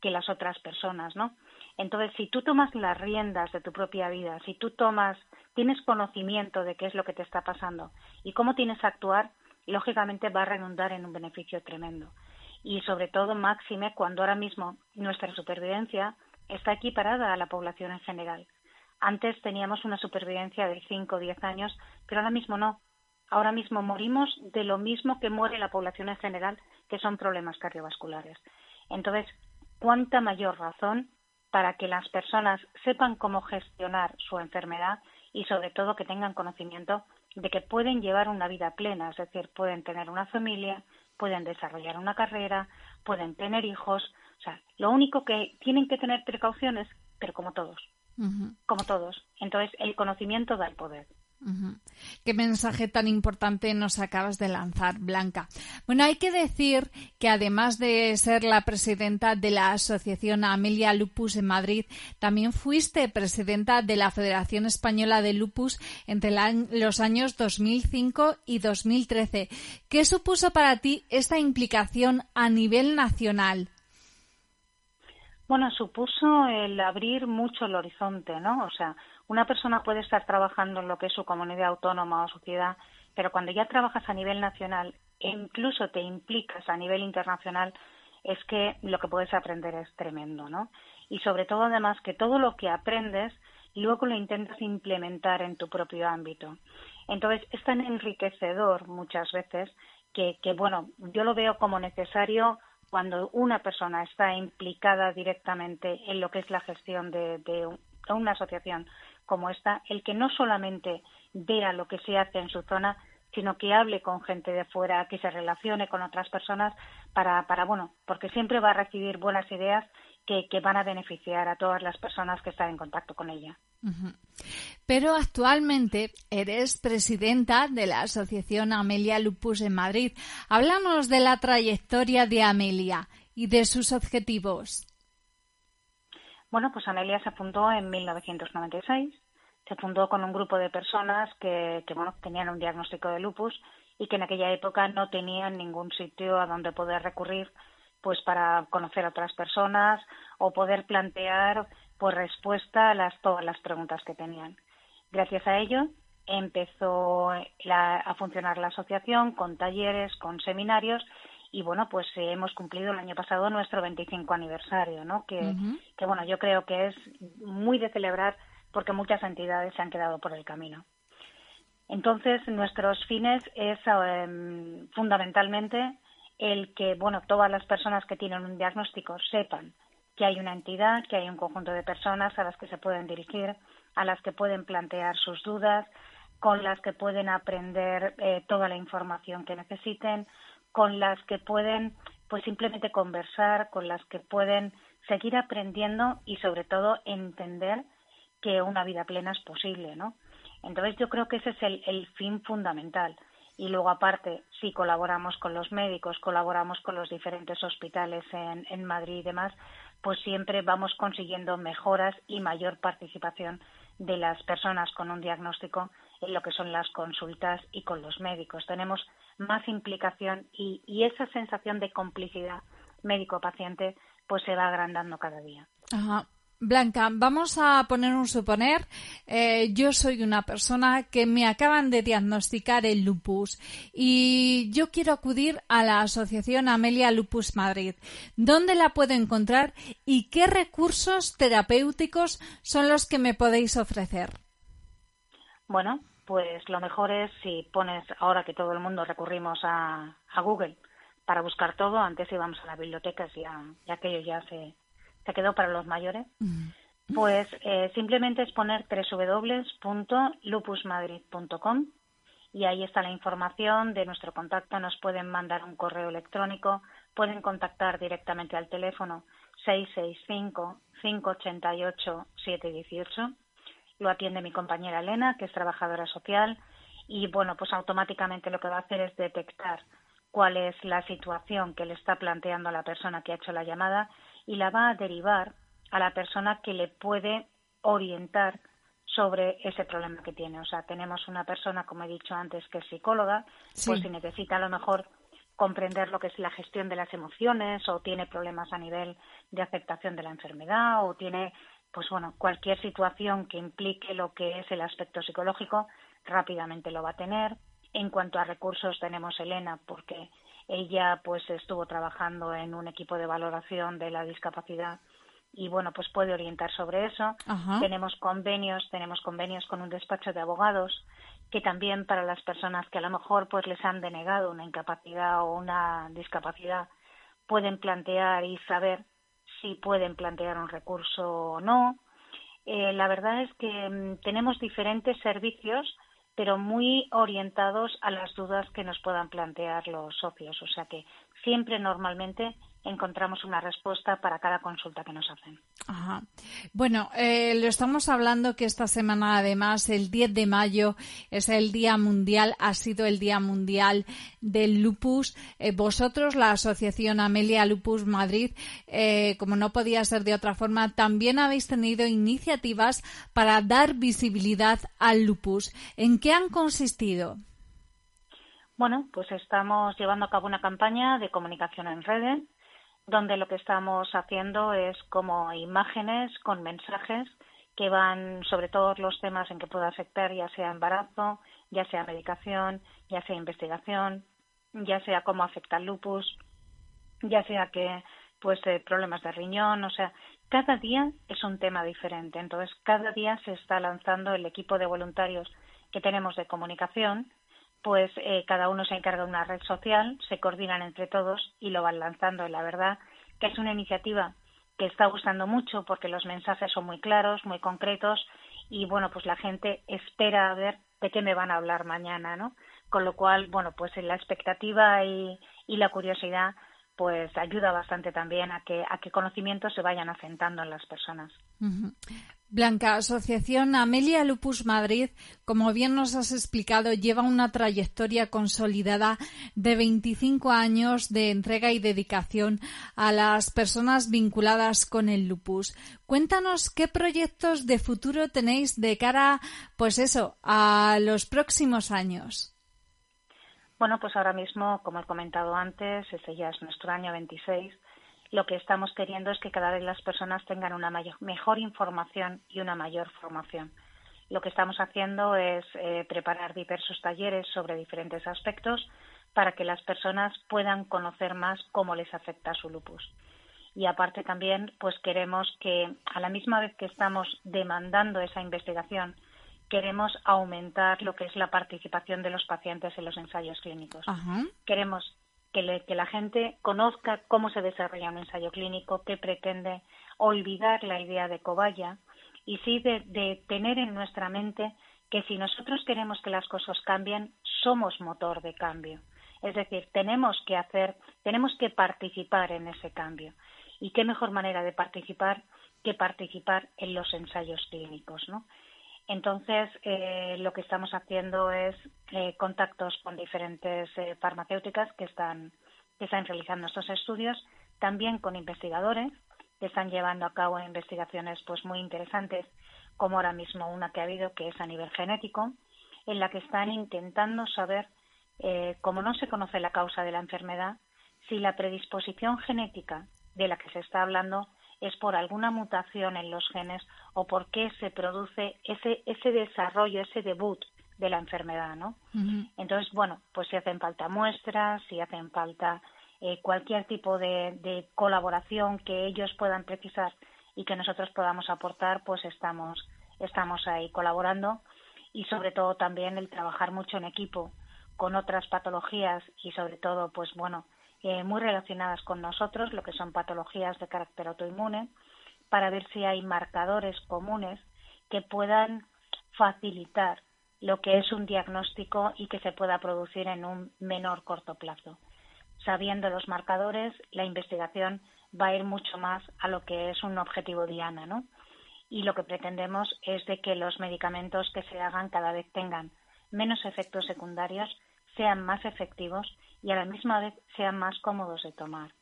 que las otras personas, ¿no? Entonces, si tú tomas las riendas de tu propia vida, si tú tomas, tienes conocimiento de qué es lo que te está pasando y cómo tienes que actuar, lógicamente va a redundar en un beneficio tremendo. Y sobre todo, máxime, cuando ahora mismo nuestra supervivencia está equiparada a la población en general. Antes teníamos una supervivencia de 5 o 10 años, pero ahora mismo no. Ahora mismo morimos de lo mismo que muere la población en general, que son problemas cardiovasculares. Entonces, ¿cuánta mayor razón para que las personas sepan cómo gestionar su enfermedad y sobre todo que tengan conocimiento de que pueden llevar una vida plena, es decir, pueden tener una familia, pueden desarrollar una carrera, pueden tener hijos. O sea, lo único que tienen que tener precauciones, pero como todos, como todos. Entonces, el conocimiento da el poder. Qué mensaje tan importante nos acabas de lanzar, Blanca. Bueno, hay que decir que además de ser la presidenta de la Asociación Amelia Lupus en Madrid, también fuiste presidenta de la Federación Española de Lupus entre los años 2005 y 2013. ¿Qué supuso para ti esta implicación a nivel nacional? Bueno, supuso el abrir mucho el horizonte, ¿no? O sea, una persona puede estar trabajando en lo que es su comunidad autónoma o sociedad, pero cuando ya trabajas a nivel nacional e incluso te implicas a nivel internacional, es que lo que puedes aprender es tremendo, ¿no? Y sobre todo, además, que todo lo que aprendes luego lo intentas implementar en tu propio ámbito. Entonces, es tan enriquecedor muchas veces que, que bueno, yo lo veo como necesario cuando una persona está implicada directamente en lo que es la gestión de, de una asociación como esta, el que no solamente vea lo que se hace en su zona, sino que hable con gente de fuera, que se relacione con otras personas para, para bueno, porque siempre va a recibir buenas ideas que, que van a beneficiar a todas las personas que están en contacto con ella. Pero actualmente eres presidenta de la Asociación Amelia Lupus en Madrid. Hablamos de la trayectoria de Amelia y de sus objetivos. Bueno, pues Amelia se fundó en 1996. Se fundó con un grupo de personas que, bueno, tenían un diagnóstico de lupus y que en aquella época no tenían ningún sitio a donde poder recurrir pues para conocer a otras personas o poder plantear pues respuesta a las, todas las preguntas que tenían. Gracias a ello empezó a funcionar la asociación con talleres, con seminarios y bueno, pues eh, hemos cumplido el año pasado nuestro 25 aniversario, ¿no? Que, que bueno, yo creo que es muy de celebrar porque muchas entidades se han quedado por el camino. Entonces, nuestros fines es em, fundamentalmente el que, bueno, todas las personas que tienen un diagnóstico sepan que hay una entidad, que hay un conjunto de personas a las que se pueden dirigir, a las que pueden plantear sus dudas, con las que pueden aprender eh, toda la información que necesiten, con las que pueden pues simplemente conversar, con las que pueden seguir aprendiendo y sobre todo entender que una vida plena es posible, ¿no? Entonces yo creo que ese es el, fin fundamental. Y luego aparte, si colaboramos con los médicos, colaboramos con los diferentes hospitales en, en Madrid y demás, pues siempre vamos consiguiendo mejoras y mayor participación de las personas con un diagnóstico en lo que son las consultas y con los médicos. Tenemos más implicación y, esa sensación de complicidad médico-paciente pues se va agrandando cada día. Blanca, vamos a poner un suponer. Eh, yo soy una persona que me acaban de diagnosticar el lupus y yo quiero acudir a la Asociación Amelia Lupus Madrid. ¿Dónde la puedo encontrar y qué recursos terapéuticos son los que me podéis ofrecer? Bueno, pues lo mejor es si pones, ahora que todo el mundo recurrimos a, Google para buscar todo, antes íbamos a las bibliotecas y, ya aquello ya se, se quedó para los mayores. Pues eh, simplemente es poner www.lupusmadrid.com y ahí está la información de nuestro contacto. Nos pueden mandar un correo electrónico, pueden contactar directamente al teléfono 665-588-718. Lo atiende mi compañera Elena, que es trabajadora social, y bueno, pues automáticamente lo que va a hacer es detectar cuál es la situación que le está planteando a la persona que ha hecho la llamada y la va a derivar a la persona que le puede orientar sobre ese problema que tiene. O sea, tenemos una persona, como he dicho antes, que es psicóloga, pues si necesita a lo mejor comprender lo que es la gestión de las emociones o tiene problemas a nivel de aceptación de la enfermedad o tiene, pues bueno, cualquier situación que implique lo que es el aspecto psicológico, rápidamente lo va a tener. En cuanto a recursos tenemos Elena porque ella pues estuvo trabajando en un equipo de valoración de la discapacidad y bueno, pues puede orientar sobre eso. Tenemos convenios, tenemos convenios con un despacho de abogados que también para las personas que a lo mejor pues les han denegado una incapacidad o una discapacidad pueden plantear y saber si pueden plantear un recurso o no. Eh, la verdad es que mm, tenemos diferentes servicios pero muy orientados a las dudas que nos puedan plantear los socios. O sea que siempre normalmente encontramos una respuesta para cada consulta que nos hacen. Ajá. Bueno, eh, lo estamos hablando que esta semana además, el 10 de mayo, es el Día Mundial, ha sido el Día Mundial del Lupus. Eh, vosotros, la Asociación Amelia Lupus Madrid, eh, como no podía ser de otra forma, también habéis tenido iniciativas para dar visibilidad al lupus. ¿En qué han consistido? Bueno, pues estamos llevando a cabo una campaña de comunicación en redes donde lo que estamos haciendo es como imágenes con mensajes que van sobre todos los temas en que pueda afectar, ya sea embarazo, ya sea medicación, ya sea investigación, ya sea cómo afecta el lupus, ya sea que pues eh, problemas de riñón, o sea, cada día es un tema diferente. Entonces, cada día se está lanzando el equipo de voluntarios que tenemos de comunicación pues eh, cada uno se encarga de una red social, se coordinan entre todos y lo van lanzando. La verdad que es una iniciativa que está gustando mucho porque los mensajes son muy claros, muy concretos y bueno, pues la gente espera a ver de qué me van a hablar mañana, ¿no? Con lo cual, bueno, pues la expectativa y, y la curiosidad pues ayuda bastante también a que, a que conocimientos se vayan asentando en las personas. Blanca, Asociación Amelia Lupus Madrid, como bien nos has explicado, lleva una trayectoria consolidada de 25 años de entrega y dedicación a las personas vinculadas con el lupus. Cuéntanos qué proyectos de futuro tenéis de cara, pues eso, a los próximos años. Bueno, pues ahora mismo, como he comentado antes, ese ya es nuestro año 26. Lo que estamos queriendo es que cada vez las personas tengan una mejor información y una mayor formación. Lo que estamos haciendo es eh, preparar diversos talleres sobre diferentes aspectos para que las personas puedan conocer más cómo les afecta su lupus. Y aparte también, pues queremos que a la misma vez que estamos demandando esa investigación queremos aumentar lo que es la participación de los pacientes en los ensayos clínicos. Queremos que, la gente conozca cómo se desarrolla un ensayo clínico, qué pretende, olvidar la idea de cobaya y sí de, tener en nuestra mente que si nosotros queremos que las cosas cambien, somos motor de cambio. Es decir, tenemos que hacer, tenemos que participar en ese cambio. ¿Y qué mejor manera de participar que participar en los ensayos clínicos, ¿no? Entonces, eh, lo que estamos haciendo es eh, contactos con diferentes eh, farmacéuticas que están, que están realizando estos estudios, también con investigadores que están llevando a cabo investigaciones pues muy interesantes, como ahora mismo una que ha habido que es a nivel genético, en la que están intentando saber, como no se conoce la causa de la enfermedad, si la predisposición genética de la que se está hablando es por alguna mutación en los genes o por qué se produce ese, ese desarrollo, ese debut de la enfermedad, ¿no? Entonces, bueno, pues si hacen falta muestras, si hacen falta eh, cualquier tipo de, de, colaboración que ellos puedan precisar y que nosotros podamos aportar, pues estamos, estamos ahí colaborando y sobre todo también el trabajar mucho en equipo con otras patologías y sobre todo, pues bueno, muy relacionadas con nosotros, lo que son patologías de carácter autoinmune, para ver si hay marcadores comunes que puedan facilitar lo que es un diagnóstico y que se pueda producir en un menor corto plazo. Sabiendo los marcadores, la investigación va a ir mucho más a lo que es un objetivo diana, ¿no? Y lo que pretendemos es de que los medicamentos que se hagan cada vez tengan menos efectos secundarios, sean más efectivos y a la misma vez sean más cómodos de tomar.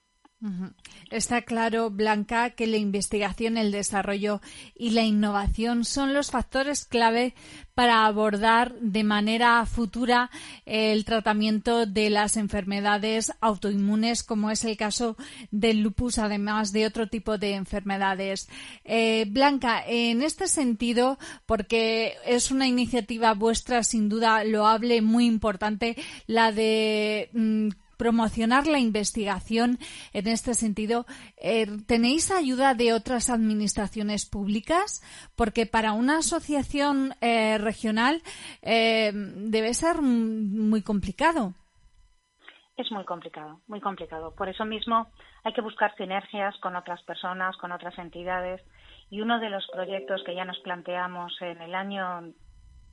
Está claro, Blanca, que la investigación, el desarrollo y la innovación son los factores clave para abordar de manera futura el tratamiento de las enfermedades autoinmunes, como es el caso del lupus, además de otro tipo de enfermedades. Eh, Blanca, en este sentido, porque es una iniciativa vuestra, sin duda loable, muy importante, la de mm, promocionar la investigación en este sentido. Eh, ¿Tenéis ayuda de otras administraciones públicas? Porque para una asociación eh, regional eh, debe ser muy complicado. Es muy complicado, muy complicado. Por eso mismo hay que buscar sinergias con otras personas, con otras entidades. Y uno de los proyectos que ya nos planteamos en el año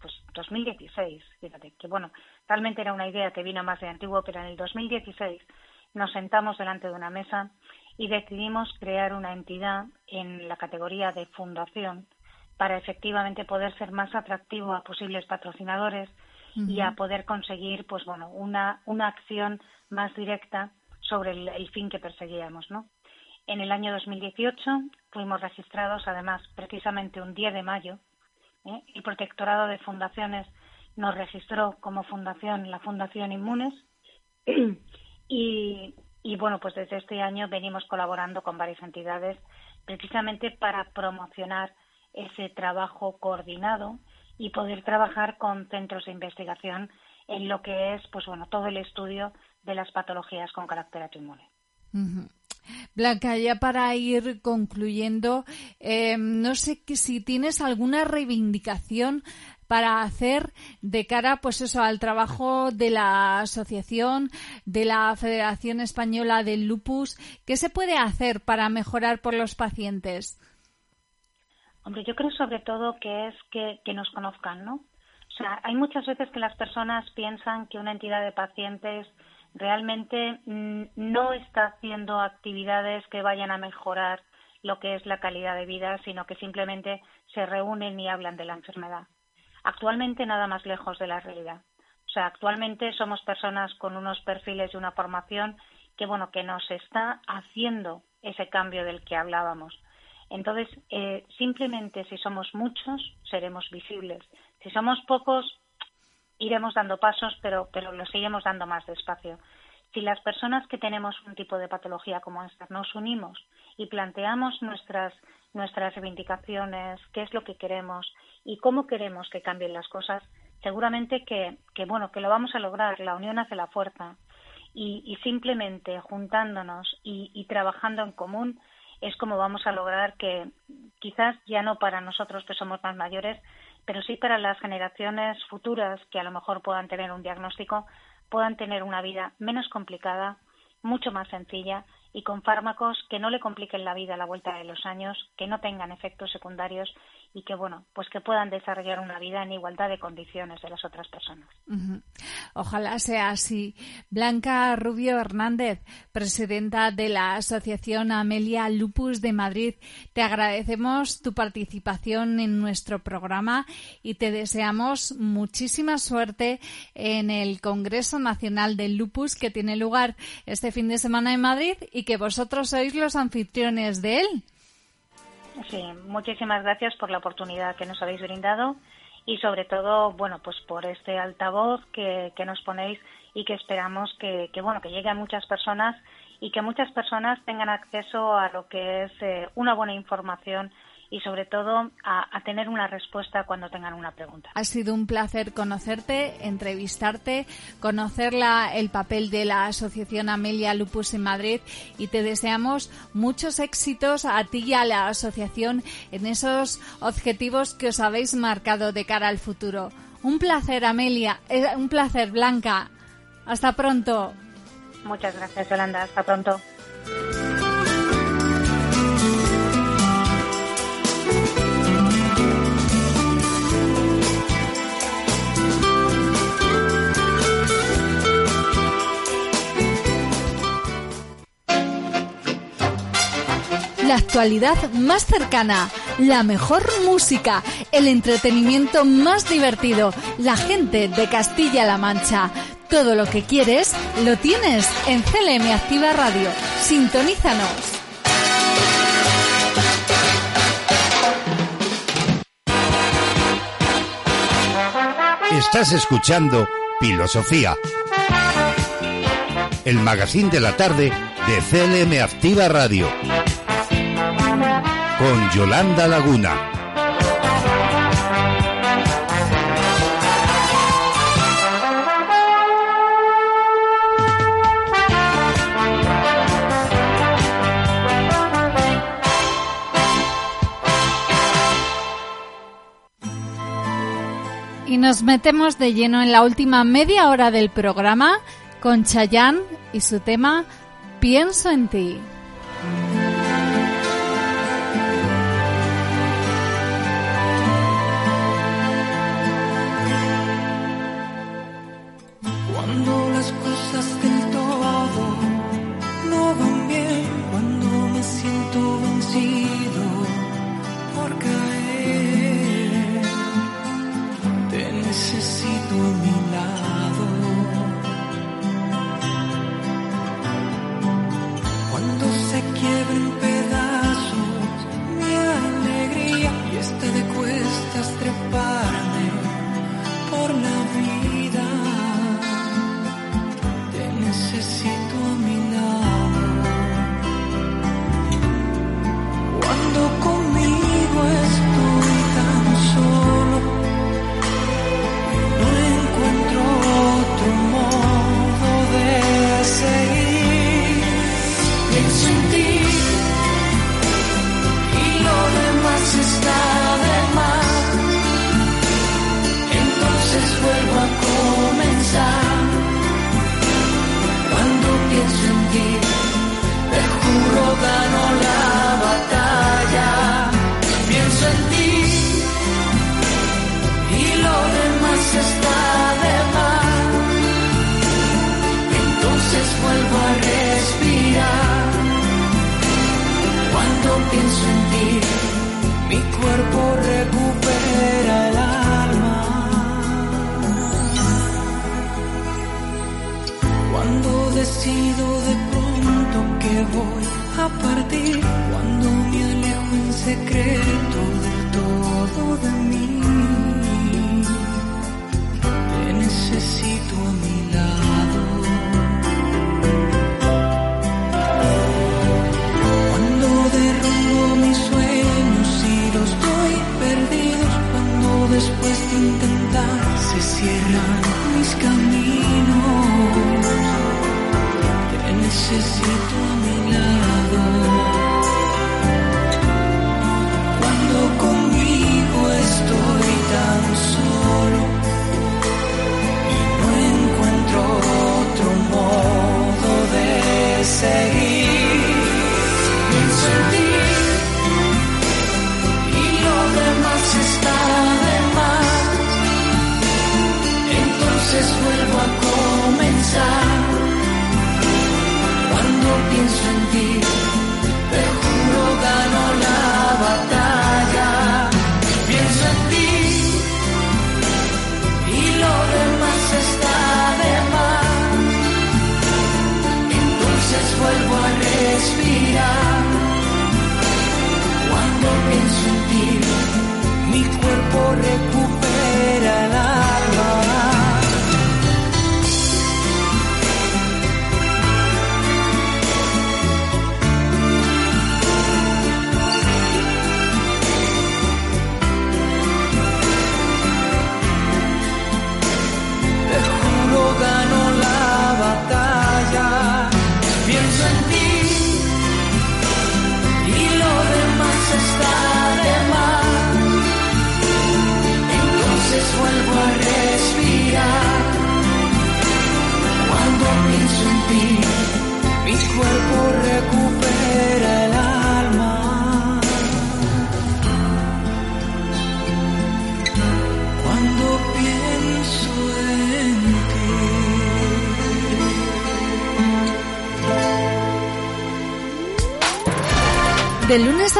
pues 2016, fíjate, que bueno, realmente era una idea que vino más de antiguo, pero en el 2016 nos sentamos delante de una mesa y decidimos crear una entidad en la categoría de fundación para efectivamente poder ser más atractivo a posibles patrocinadores y a poder conseguir pues bueno una, una acción más directa sobre el, el fin que perseguíamos ¿no? en el año 2018 fuimos registrados además precisamente un 10 de mayo ¿eh? El Protectorado de Fundaciones nos registró como fundación la Fundación Inmunes [CLEARS THROAT] y, y bueno, pues desde este año venimos colaborando con varias entidades precisamente para promocionar ese trabajo coordinado y poder trabajar con centros de investigación en lo que es, pues bueno, todo el estudio de las patologías con carácter autoinmune. Blanca, ya para ir concluyendo, eh, no sé si tienes alguna reivindicación para hacer de cara pues eso al trabajo de la asociación de la Federación Española del Lupus. Qué se puede hacer para mejorar por los pacientes hombre yo creo sobre todo que es que, nos conozcan no o sea hay muchas veces que las personas piensan que una entidad de pacientes realmente mm, no está haciendo actividades que vayan a mejorar lo que es la calidad de vida, sino que simplemente se reúnen y hablan de la enfermedad. Actualmente nada más lejos de la realidad. O sea, actualmente somos personas con unos perfiles y una formación que, bueno, que nos está haciendo ese cambio del que hablábamos. Entonces, eh, simplemente si somos muchos, seremos visibles. Si somos pocos, iremos dando pasos, pero, pero lo seguimos dando más despacio. Si las personas que tenemos un tipo de patología como esta nos unimos y planteamos nuestras, nuestras reivindicaciones, qué es lo que queremos y cómo queremos que cambien las cosas, seguramente que, que bueno, que lo vamos a lograr. La unión hace la fuerza. Y, y simplemente juntándonos y, y trabajando en común es como vamos a lograr que quizás ya no para nosotros que somos más mayores, pero sí para las generaciones futuras que a lo mejor puedan tener un diagnóstico, puedan tener una vida menos complicada, mucho más sencilla y con fármacos que no le compliquen la vida a la vuelta de los años, que no tengan efectos secundarios y que bueno, pues que puedan desarrollar una vida en igualdad de condiciones de las otras personas. Ojalá sea así. Blanca Rubio Hernández, presidenta de la Asociación Amelia Lupus de Madrid, te agradecemos tu participación en nuestro programa y te deseamos muchísima suerte en el Congreso Nacional del Lupus que tiene lugar este fin de semana en Madrid y que vosotros sois los anfitriones de él. Sí, muchísimas gracias por la oportunidad que nos habéis brindado y sobre todo, bueno, pues por este altavoz que, que nos ponéis y que esperamos que, que, bueno, que llegue a muchas personas y que muchas personas tengan acceso a lo que es eh, una buena información y sobre todo a, tener una respuesta cuando tengan una pregunta. Ha sido un placer conocerte, entrevistarte, conocer la, el papel de la Asociación Amelia Lupus en Madrid y te deseamos muchos éxitos a ti y a la asociación en esos objetivos que os habéis marcado de cara al futuro. Un placer, Amelia, eh, un placer, Blanca. Hasta pronto. Muchas gracias, Yolanda. Hasta pronto. la actualidad más cercana, la mejor música, el entretenimiento más divertido, la gente de Castilla-La Mancha. Todo lo que quieres lo tienes en CLM Activa Radio. Sintonízanos. Estás escuchando Filosofía, el magazine de la tarde de CLM Activa Radio con Yolanda Laguna. Y nos metemos de lleno en la última media hora del programa con Chayanne y su tema Pienso en ti.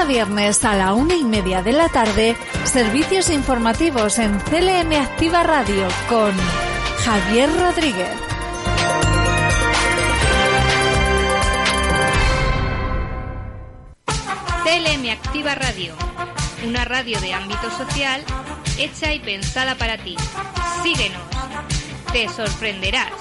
Viernes a la una y media de la tarde, servicios informativos en CLM Activa Radio con Javier Rodríguez. CLM Activa Radio, una radio de ámbito social hecha y pensada para ti. Síguenos, te sorprenderás.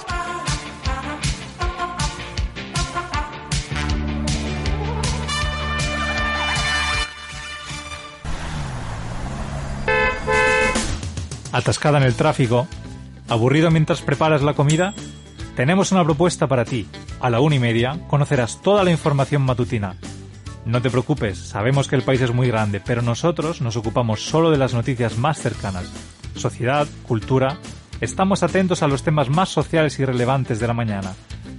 ¿Atascada en el tráfico? ¿Aburrido mientras preparas la comida? Tenemos una propuesta para ti. A la una y media conocerás toda la información matutina. No te preocupes, sabemos que el país es muy grande, pero nosotros nos ocupamos solo de las noticias más cercanas. Sociedad, cultura. Estamos atentos a los temas más sociales y relevantes de la mañana,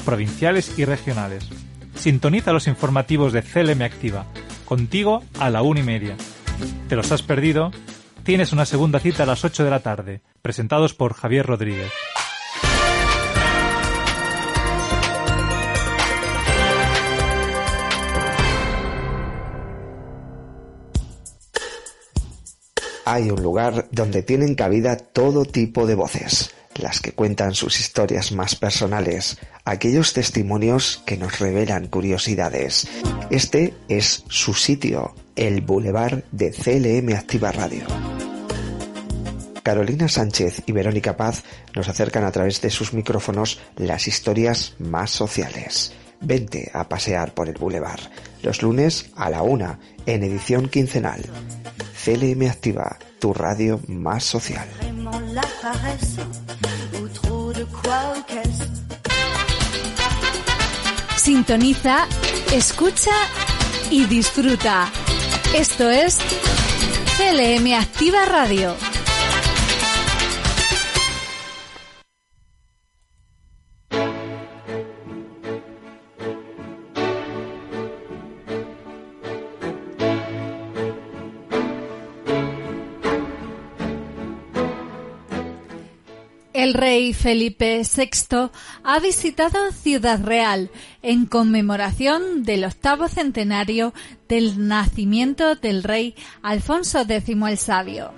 provinciales y regionales. Sintoniza los informativos de CLM Activa, contigo a la una y media. ¿Te los has perdido? Tienes una segunda cita a las 8 de la tarde, presentados por Javier Rodríguez. Hay un lugar donde tienen cabida todo tipo de voces, las que cuentan sus historias más personales, aquellos testimonios que nos revelan curiosidades. Este es su sitio, el Boulevard de CLM Activa Radio. Carolina Sánchez y Verónica Paz nos acercan a través de sus micrófonos las historias más sociales. Vente a pasear por el Boulevard, los lunes a la una, en edición quincenal. CLM Activa, tu radio más social. Sintoniza, escucha y disfruta. Esto es CLM Activa Radio. El rey Felipe VI ha visitado Ciudad Real en conmemoración del octavo centenario del nacimiento del rey Alfonso X el Sabio.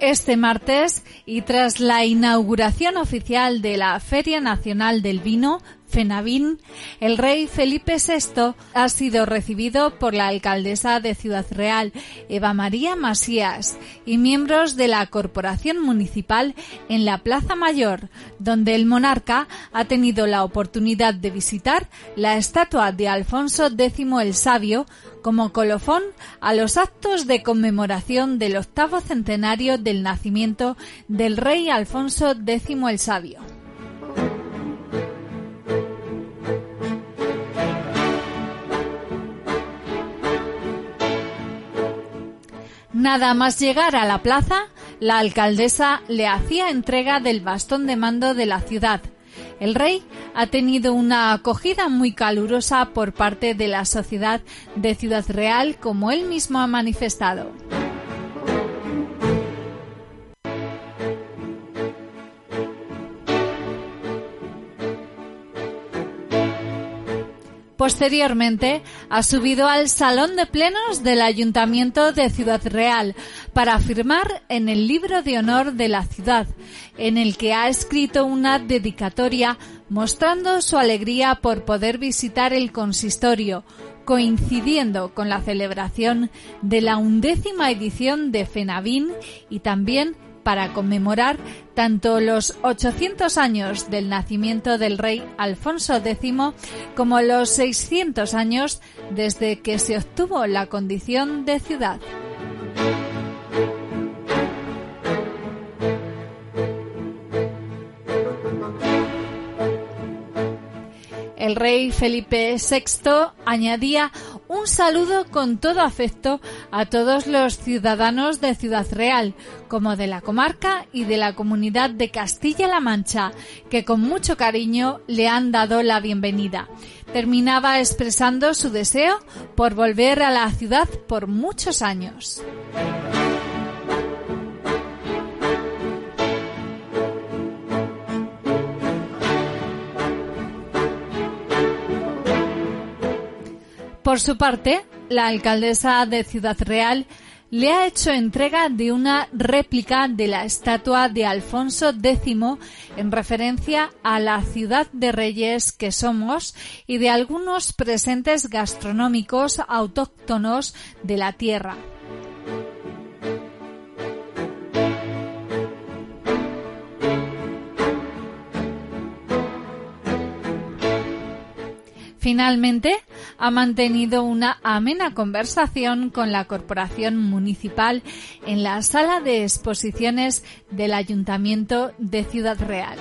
Este martes, y tras la inauguración oficial de la Feria Nacional del Vino, FENAVIN, el rey Felipe VI ha sido recibido por la alcaldesa de Ciudad Real, Eva María Masías, y miembros de la Corporación Municipal en la Plaza Mayor, donde el monarca ha tenido la oportunidad de visitar la estatua de Alfonso X el Sabio como colofón a los actos de conmemoración del octavo centenario del nacimiento del rey Alfonso X el Sabio. Nada más llegar a la plaza, la alcaldesa le hacía entrega del bastón de mando de la ciudad. El rey ha tenido una acogida muy calurosa por parte de la sociedad de Ciudad Real, como él mismo ha manifestado. Posteriormente, ha subido al Salón de Plenos del Ayuntamiento de Ciudad Real para firmar en el libro de honor de la ciudad, en el que ha escrito una dedicatoria mostrando su alegría por poder visitar el consistorio, coincidiendo con la celebración de la undécima edición de FENAVIN y también para conmemorar tanto los 800 años del nacimiento del rey Alfonso X como los 600 años desde que se obtuvo la condición de ciudad. El rey Felipe VI añadía un saludo con todo afecto a todos los ciudadanos de Ciudad Real, como de la comarca y de la comunidad de Castilla-La Mancha, que con mucho cariño le han dado la bienvenida. Terminaba expresando su deseo por volver a la ciudad por muchos años. Por su parte, la alcaldesa de Ciudad Real le ha hecho entrega de una réplica de la estatua de Alfonso X en referencia a la ciudad de reyes que somos y de algunos presentes gastronómicos autóctonos de la tierra. Finalmente, ha mantenido una amena conversación con la Corporación Municipal en la sala de exposiciones del Ayuntamiento de Ciudad Real.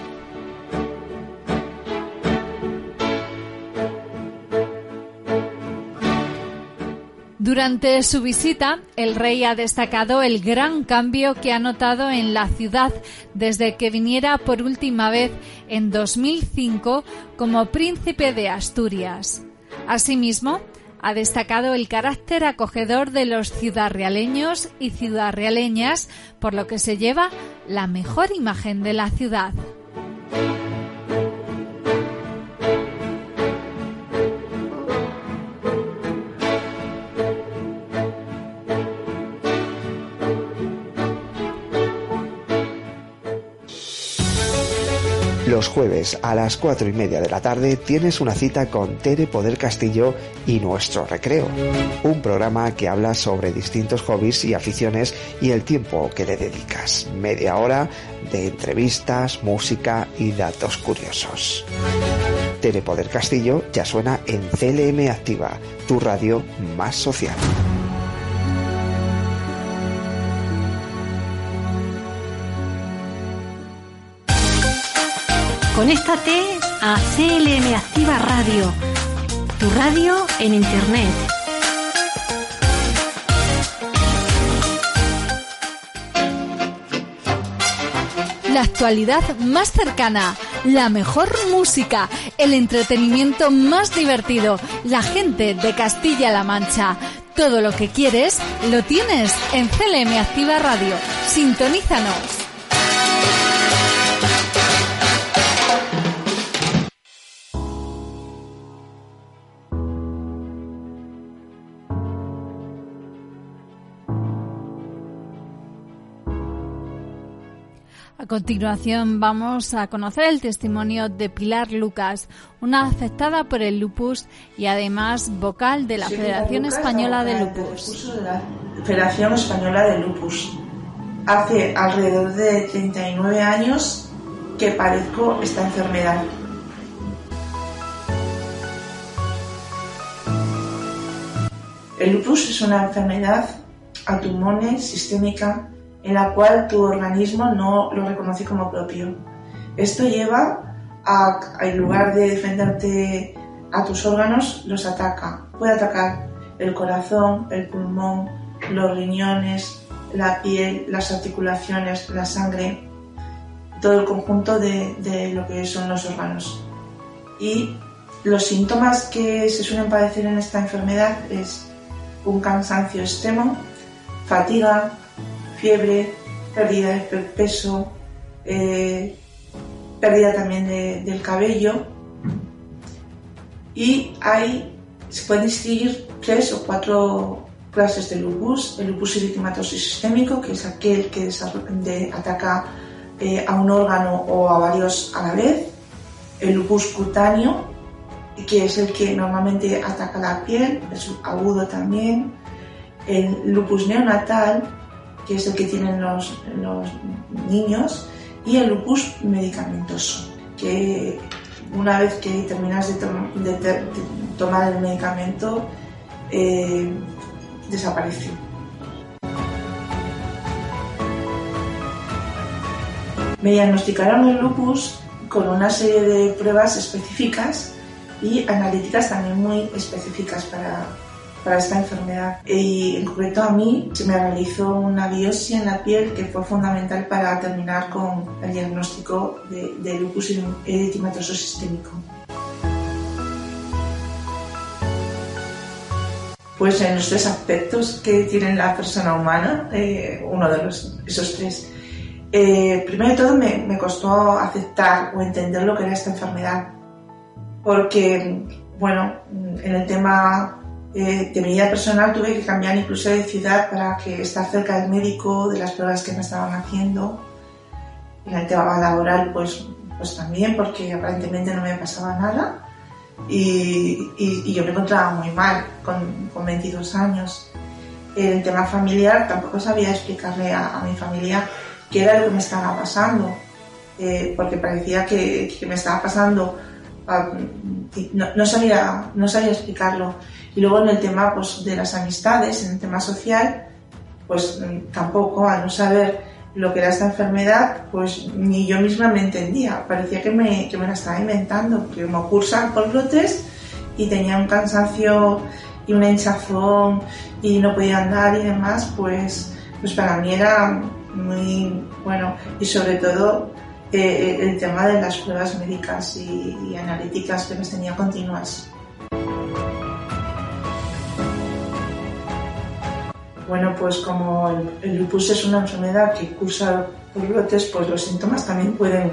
Durante su visita, el rey ha destacado el gran cambio que ha notado en la ciudad desde que viniera por última vez en 2005 como príncipe de Asturias. Asimismo, ha destacado el carácter acogedor de los ciudadrealeños y ciudadrealeñas, por lo que se lleva la mejor imagen de la ciudad. Los jueves a las cuatro y media de la tarde tienes una cita con Tere Poder Castillo y Nuestro Recreo, un programa que habla sobre distintos hobbies y aficiones y el tiempo que le dedicas. Media hora de entrevistas, música y datos curiosos. Tere Poder Castillo ya suena en CLM Activa, tu radio más social. Conéctate a CLM Activa Radio, tu radio en Internet. La actualidad más cercana, la mejor música, el entretenimiento más divertido, la gente de Castilla-La Mancha. Todo lo que quieres lo tienes en CLM Activa Radio. Sintonízanos. Continuación vamos a conocer el testimonio de Pilar Lucas, una afectada por el lupus y además vocal de la Federación Española de Lupus. De la Federación Española de Lupus. Hace alrededor de 39 años que padezco esta enfermedad. El lupus es una enfermedad automune sistémica en la cual tu organismo no lo reconoce como propio. Esto lleva a, en lugar de defenderte a tus órganos, los ataca. Puede atacar el corazón, el pulmón, los riñones, la piel, las articulaciones, la sangre, todo el conjunto de, lo que son los órganos. Y los síntomas que se suelen padecer en esta enfermedad es un cansancio extremo, fatiga, fiebre, pérdida de peso, eh, pérdida también del cabello. Y hay, se pueden distinguir tres o cuatro clases de lupus. El lupus eritematoso sistémico, que es aquel que ataca eh, a un órgano o a varios a la vez. El lupus cutáneo, que es el que normalmente ataca la piel, es agudo también. El lupus neonatal, que es el que tienen los, niños, y el lupus medicamentoso, que una vez que terminas de, tomar el medicamento, eh, desaparece. Me diagnosticaron el lupus con una serie de pruebas específicas y analíticas también muy específicas para, para esta enfermedad. Y en concreto a mí se me realizó una biopsia en la piel que fue fundamental para terminar con el diagnóstico de, lupus eritematoso sistémico. Pues en los tres aspectos que tiene la persona humana, eh, uno de los, esos tres, eh, primero de todo me, me costó aceptar o entender lo que era esta enfermedad, porque, bueno, en el tema Eh, de mi vida personal tuve que cambiar incluso de ciudad para que estar cerca del médico, de las pruebas que me estaban haciendo. En el tema laboral, pues, pues también, porque aparentemente no me pasaba nada. Y, y, yo me encontraba muy mal con, con, 22 años. El tema familiar tampoco sabía explicarle a, a mi familia qué era lo que me estaba pasando, eh, porque parecía que, que, me estaba pasando, uh, no, no, sabía, no sabía explicarlo. Y luego en el tema pues, de las amistades, en el tema social, pues mm, tampoco, al no saber lo que era esta enfermedad, pues ni yo misma me entendía. Parecía que me, que me la estaba inventando, que me cursan por brotes y tenía un cansancio y una hinchazón y no podía andar y demás, pues, pues para mí era muy bueno. Y sobre todo eh, el tema de las pruebas médicas y, y analíticas que me tenía continuas. Bueno, pues como el, lupus es una enfermedad que cursa por brotes, pues los síntomas también pueden,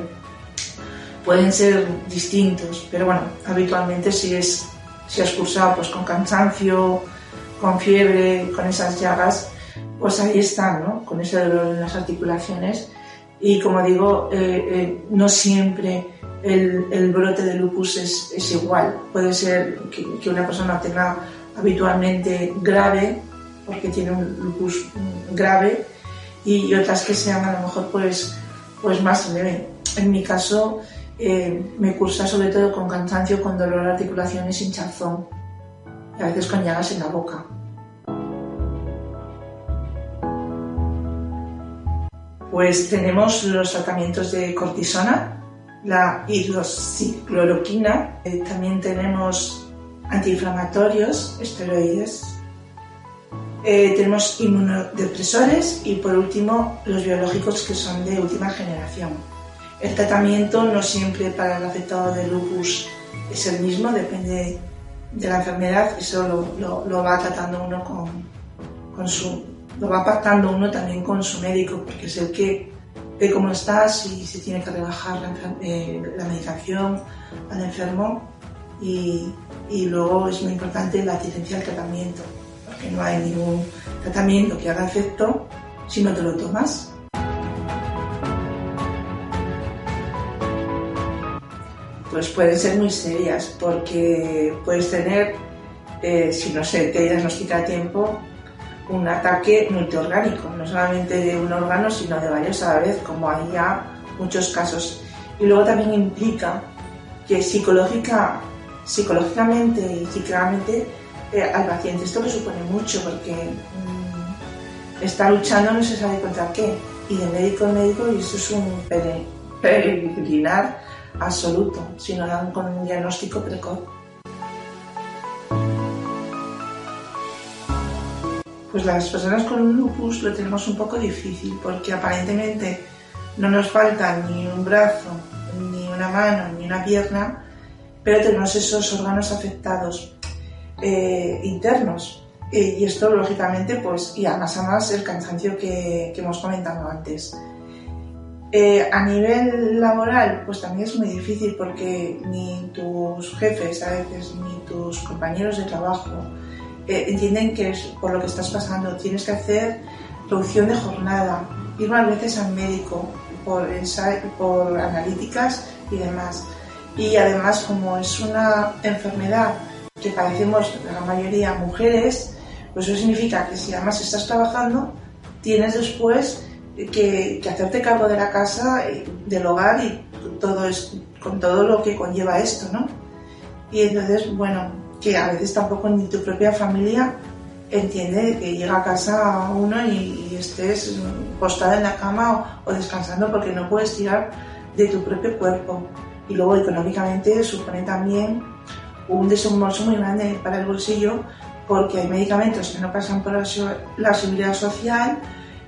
pueden ser distintos. Pero bueno, habitualmente si es si has cursado pues con cansancio, con fiebre, con esas llagas, pues ahí están, ¿no? Con ese dolor en las articulaciones. Y como digo, eh, eh, no siempre el, brote de lupus es, es igual. Puede ser que, una persona tenga habitualmente grave porque tiene un lupus grave y otras que sean a lo mejor pues, pues más leve. En mi caso eh, me cursa sobre todo con cansancio, con dolor de articulaciones, hinchazón y a veces con llagas en la boca. Pues tenemos los tratamientos de cortisona, la hidroxicloroquina, eh, también tenemos antiinflamatorios, esteroides, eh, tenemos inmunodepresores y por último los biológicos que son de última generación. El tratamiento no siempre para el afectado de lupus es el mismo, depende de la enfermedad, eso lo, lo, va tratando uno con, con, su, lo va pactando uno también con su médico, porque es el que ve cómo está, si, si tiene que rebajar la, eh, la medicación al enfermo y, y luego es muy importante la asistencia al tratamiento que no hay ningún tratamiento que haga efecto si no te lo tomas. Pues pueden ser muy serias porque puedes tener, eh, si no se te diagnostica a tiempo, un ataque multiorgánico, no solamente de un órgano, sino de varios a la vez, como hay ya muchos casos. Y luego también implica que psicológica, psicológicamente y psíquicamente eh, al paciente. Esto le supone mucho porque mm, está luchando no se sabe contra qué. Y de médico a médico, y eso es un peregrinar absoluto, si no dan con un diagnóstico precoz. Pues las personas con lupus lo tenemos un poco difícil porque aparentemente no nos falta ni un brazo, ni una mano, ni una pierna, pero tenemos esos órganos afectados eh, internos. Eh, y esto, lógicamente, pues, y además a más el cansancio que, que hemos comentado antes. Eh, a nivel laboral, pues también es muy difícil porque ni tus jefes a veces, ni tus compañeros de trabajo entienden que es por lo que estás pasando. Tienes que hacer reducción de jornada, ir más veces al médico por, por analíticas y demás. Y además, como es una enfermedad que padecemos la mayoría mujeres, pues eso significa que si además estás trabajando, tienes después que, hacerte cargo de la casa, del hogar y todo es, con todo lo que conlleva esto, ¿no? Y entonces, bueno, que a veces tampoco ni tu propia familia entiende que llega a casa uno y, estés postada en la cama o, o, descansando porque no puedes tirar de tu propio cuerpo. Y luego económicamente supone también un desembolso muy grande para el bolsillo porque hay medicamentos que no pasan por la seguridad social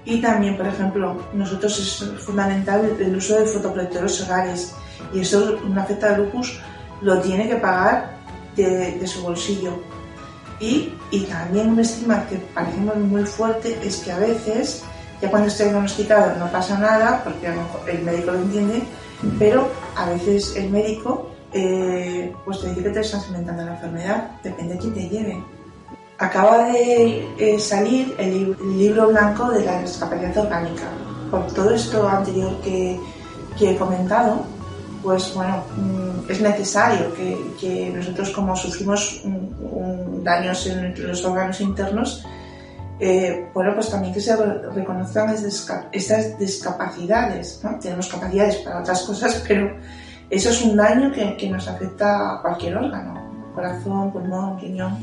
y también, por ejemplo, nosotros es fundamental el uso de fotoprotectores solares y eso una afecta de lupus lo tiene que pagar de, su bolsillo. Y, y, también un estigma que parece muy fuerte es que a veces, ya cuando esté diagnosticado no pasa nada, porque el médico lo entiende, pero a veces el médico eh, pues te dice que te estás inventando la enfermedad, depende de quién te lleve. acaba de eh, salir el, libro blanco de la discapacidad orgánica. Por todo esto anterior que, he comentado, pues bueno, mm, es necesario que, nosotros como sufrimos daños en los órganos internos, eh, bueno, pues también que se reconozcan estas discapacidades. Tenemos capacidades para otras cosas, [LAUGHS] pero eso es un daño que, nos afecta a cualquier órgano, corazón, pulmón, riñón.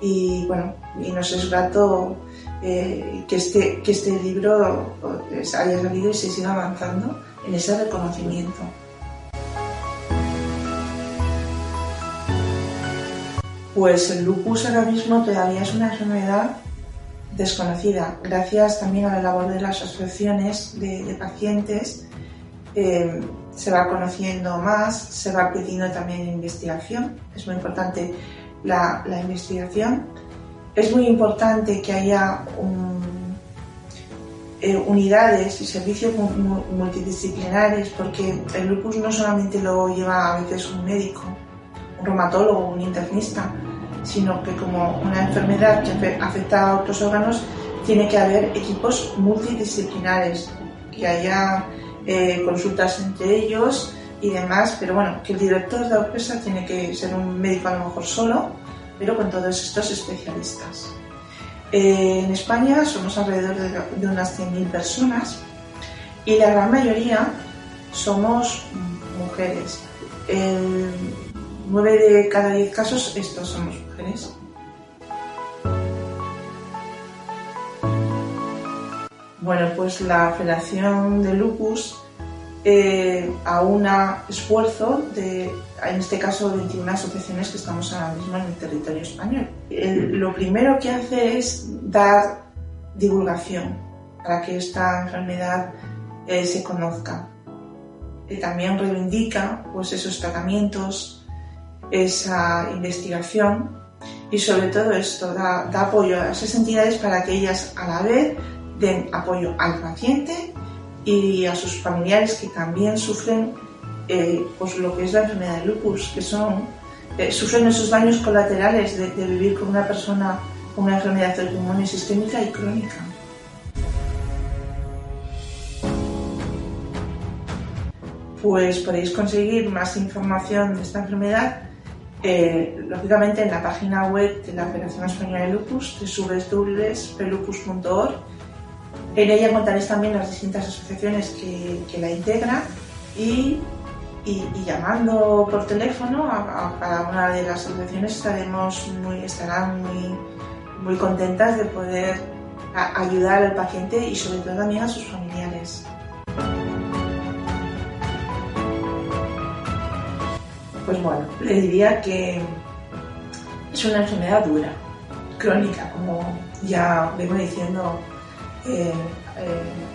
Y bueno, y nos es grato eh, que, este, que este libro pues, haya salido y se siga avanzando en ese reconocimiento. Pues el lupus ahora mismo todavía es una enfermedad desconocida, gracias también a la labor de las asociaciones de, pacientes. Eh, se va conociendo más, se va pidiendo también investigación. Es muy importante la, investigación. Es muy importante que haya eh, unidades y servicios multidisciplinares porque el lupus no solamente lo lleva a veces un médico, un reumatólogo, un internista, sino que como una enfermedad que afecta a otros órganos, tiene que haber equipos multidisciplinares, que haya eh, consultas entre ellos y demás, pero bueno, que el director de la empresa tiene que ser un médico a lo mejor solo, pero con todos estos especialistas. Eh, en España somos alrededor de, unas 100.000 personas y la gran mayoría somos mujeres. El 9 de cada 10 casos estos somos mujeres. Bueno, pues la Federación de Lupus eh, aúna esfuerzo de, en este caso, 21 asociaciones que estamos ahora mismo en el territorio español. lo primero que hace es dar divulgación para que esta enfermedad eh, se conozca. También reivindica pues, esos tratamientos, esa investigación y sobre todo esto da, da apoyo a esas entidades para que ellas a la vez den apoyo al paciente y a sus familiares que también sufren eh, pues lo que es la enfermedad de lupus, que son eh, sufren esos daños colaterales de, vivir con una persona con una enfermedad autoinmune sistémica y crónica. Pues podéis conseguir más información de esta enfermedad eh, lógicamente en la página web de la Federación Española de Lupus, www.pelupus.org en ella contaréis también las distintas asociaciones que, la integran y, llamando por teléfono a, cada una de las asociaciones estaremos muy, estarán muy, muy contentas de poder ayudar al paciente y sobre todo también a sus familiares. Pues bueno, le diría que es una enfermedad dura, crónica, como ya vengo diciendo eh,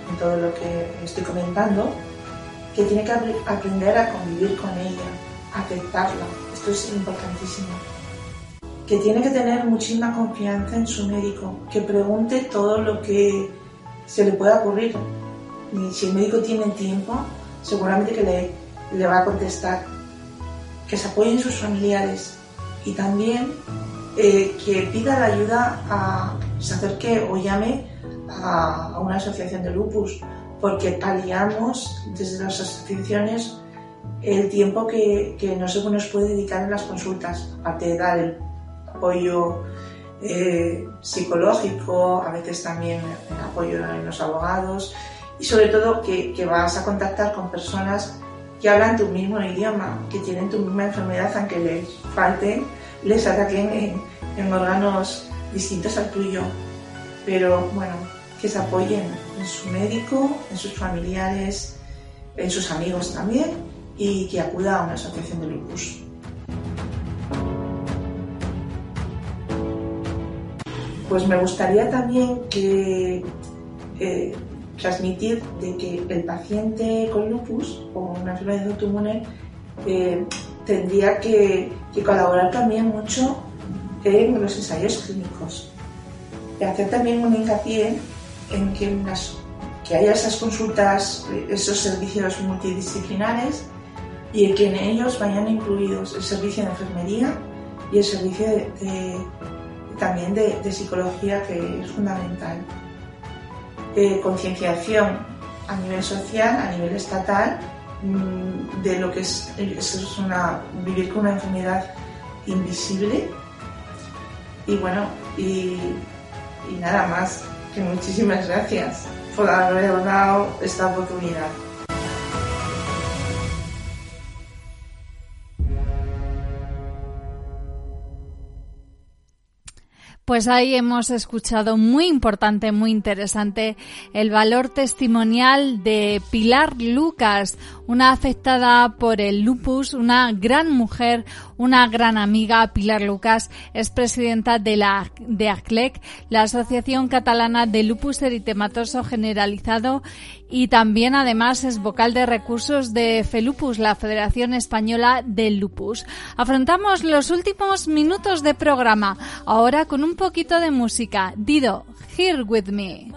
en todo lo que estoy comentando, que tiene que aprender a convivir con ella, aceptarla. Esto es importantísimo. Que tiene que tener muchísima confianza en su médico, que pregunte todo lo que se le pueda ocurrir. Y si el médico tiene tiempo, seguramente que le, le va a contestar. Que se apoyen sus familiares y también eh, que pida la ayuda a se acerque o llame a, una asociación de lupus, porque paliamos desde las asociaciones el tiempo que, que no se nos puede dedicar en las consultas, aparte de dar el apoyo eh, psicológico, a veces también el apoyo en los abogados y sobre todo que, que, vas a contactar con personas que hablan tu mismo idioma, que tienen tu misma enfermedad, aunque les falten, les ataquen en, en órganos distintos al tuyo. Pero bueno, que se apoyen en su médico, en sus familiares, en sus amigos también y que acuda a una asociación de lupus. Pues me gustaría también que eh, transmitir de que el paciente con lupus o una enfermedad autoinmune eh, tendría que, que, colaborar también mucho en los ensayos clínicos. Y hacer también un hincapié en que, haya esas consultas, esos servicios multidisciplinares y en que en ellos vayan incluidos el servicio de enfermería y el servicio también de, psicología que es fundamental. concienciación a nivel social, a nivel estatal, mm, de lo que es, una, vivir con una enfermedad invisible. Y bueno, y nada más, que muchísimas gracias por haberme dado esta oportunidad. Pues ahí hemos escuchado muy importante, muy interesante el valor testimonial de Pilar Lucas, una afectada por el lupus, una gran mujer, una gran amiga. Pilar Lucas es presidenta de la de ACLEC, la Asociación Catalana de Lupus Eritematoso Generalizado y también además es vocal de recursos de FELUPUS, la Federación Española del Lupus. Afrontamos los últimos minutos de programa, ahora con un poquito de música. Dido, Here With Me.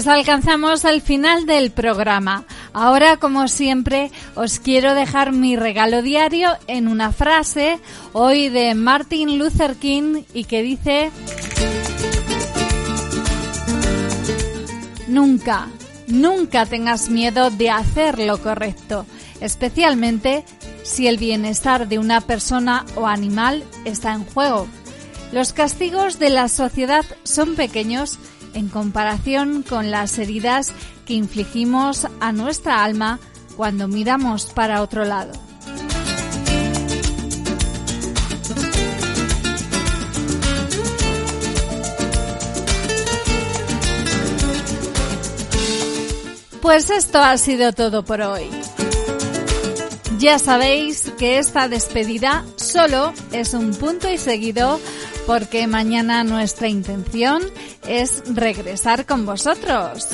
Pues alcanzamos el final del programa. Ahora, como siempre, os quiero dejar mi regalo diario en una frase, hoy de Martin Luther King, y que dice... Nunca, nunca tengas miedo de hacer lo correcto, especialmente si el bienestar de una persona o animal está en juego. Los castigos de la sociedad son pequeños en comparación con las heridas que infligimos a nuestra alma cuando miramos para otro lado. Pues esto ha sido todo por hoy. Ya sabéis que esta despedida solo es un punto y seguido porque mañana nuestra intención es regresar con vosotros.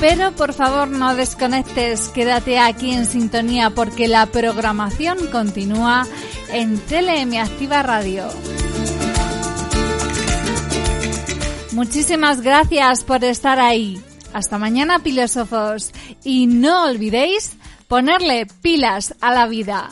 Pero por favor no desconectes, quédate aquí en sintonía porque la programación continúa en TLM Activa Radio. Muchísimas gracias por estar ahí. Hasta mañana, filósofos. Y no olvidéis ponerle pilas a la vida.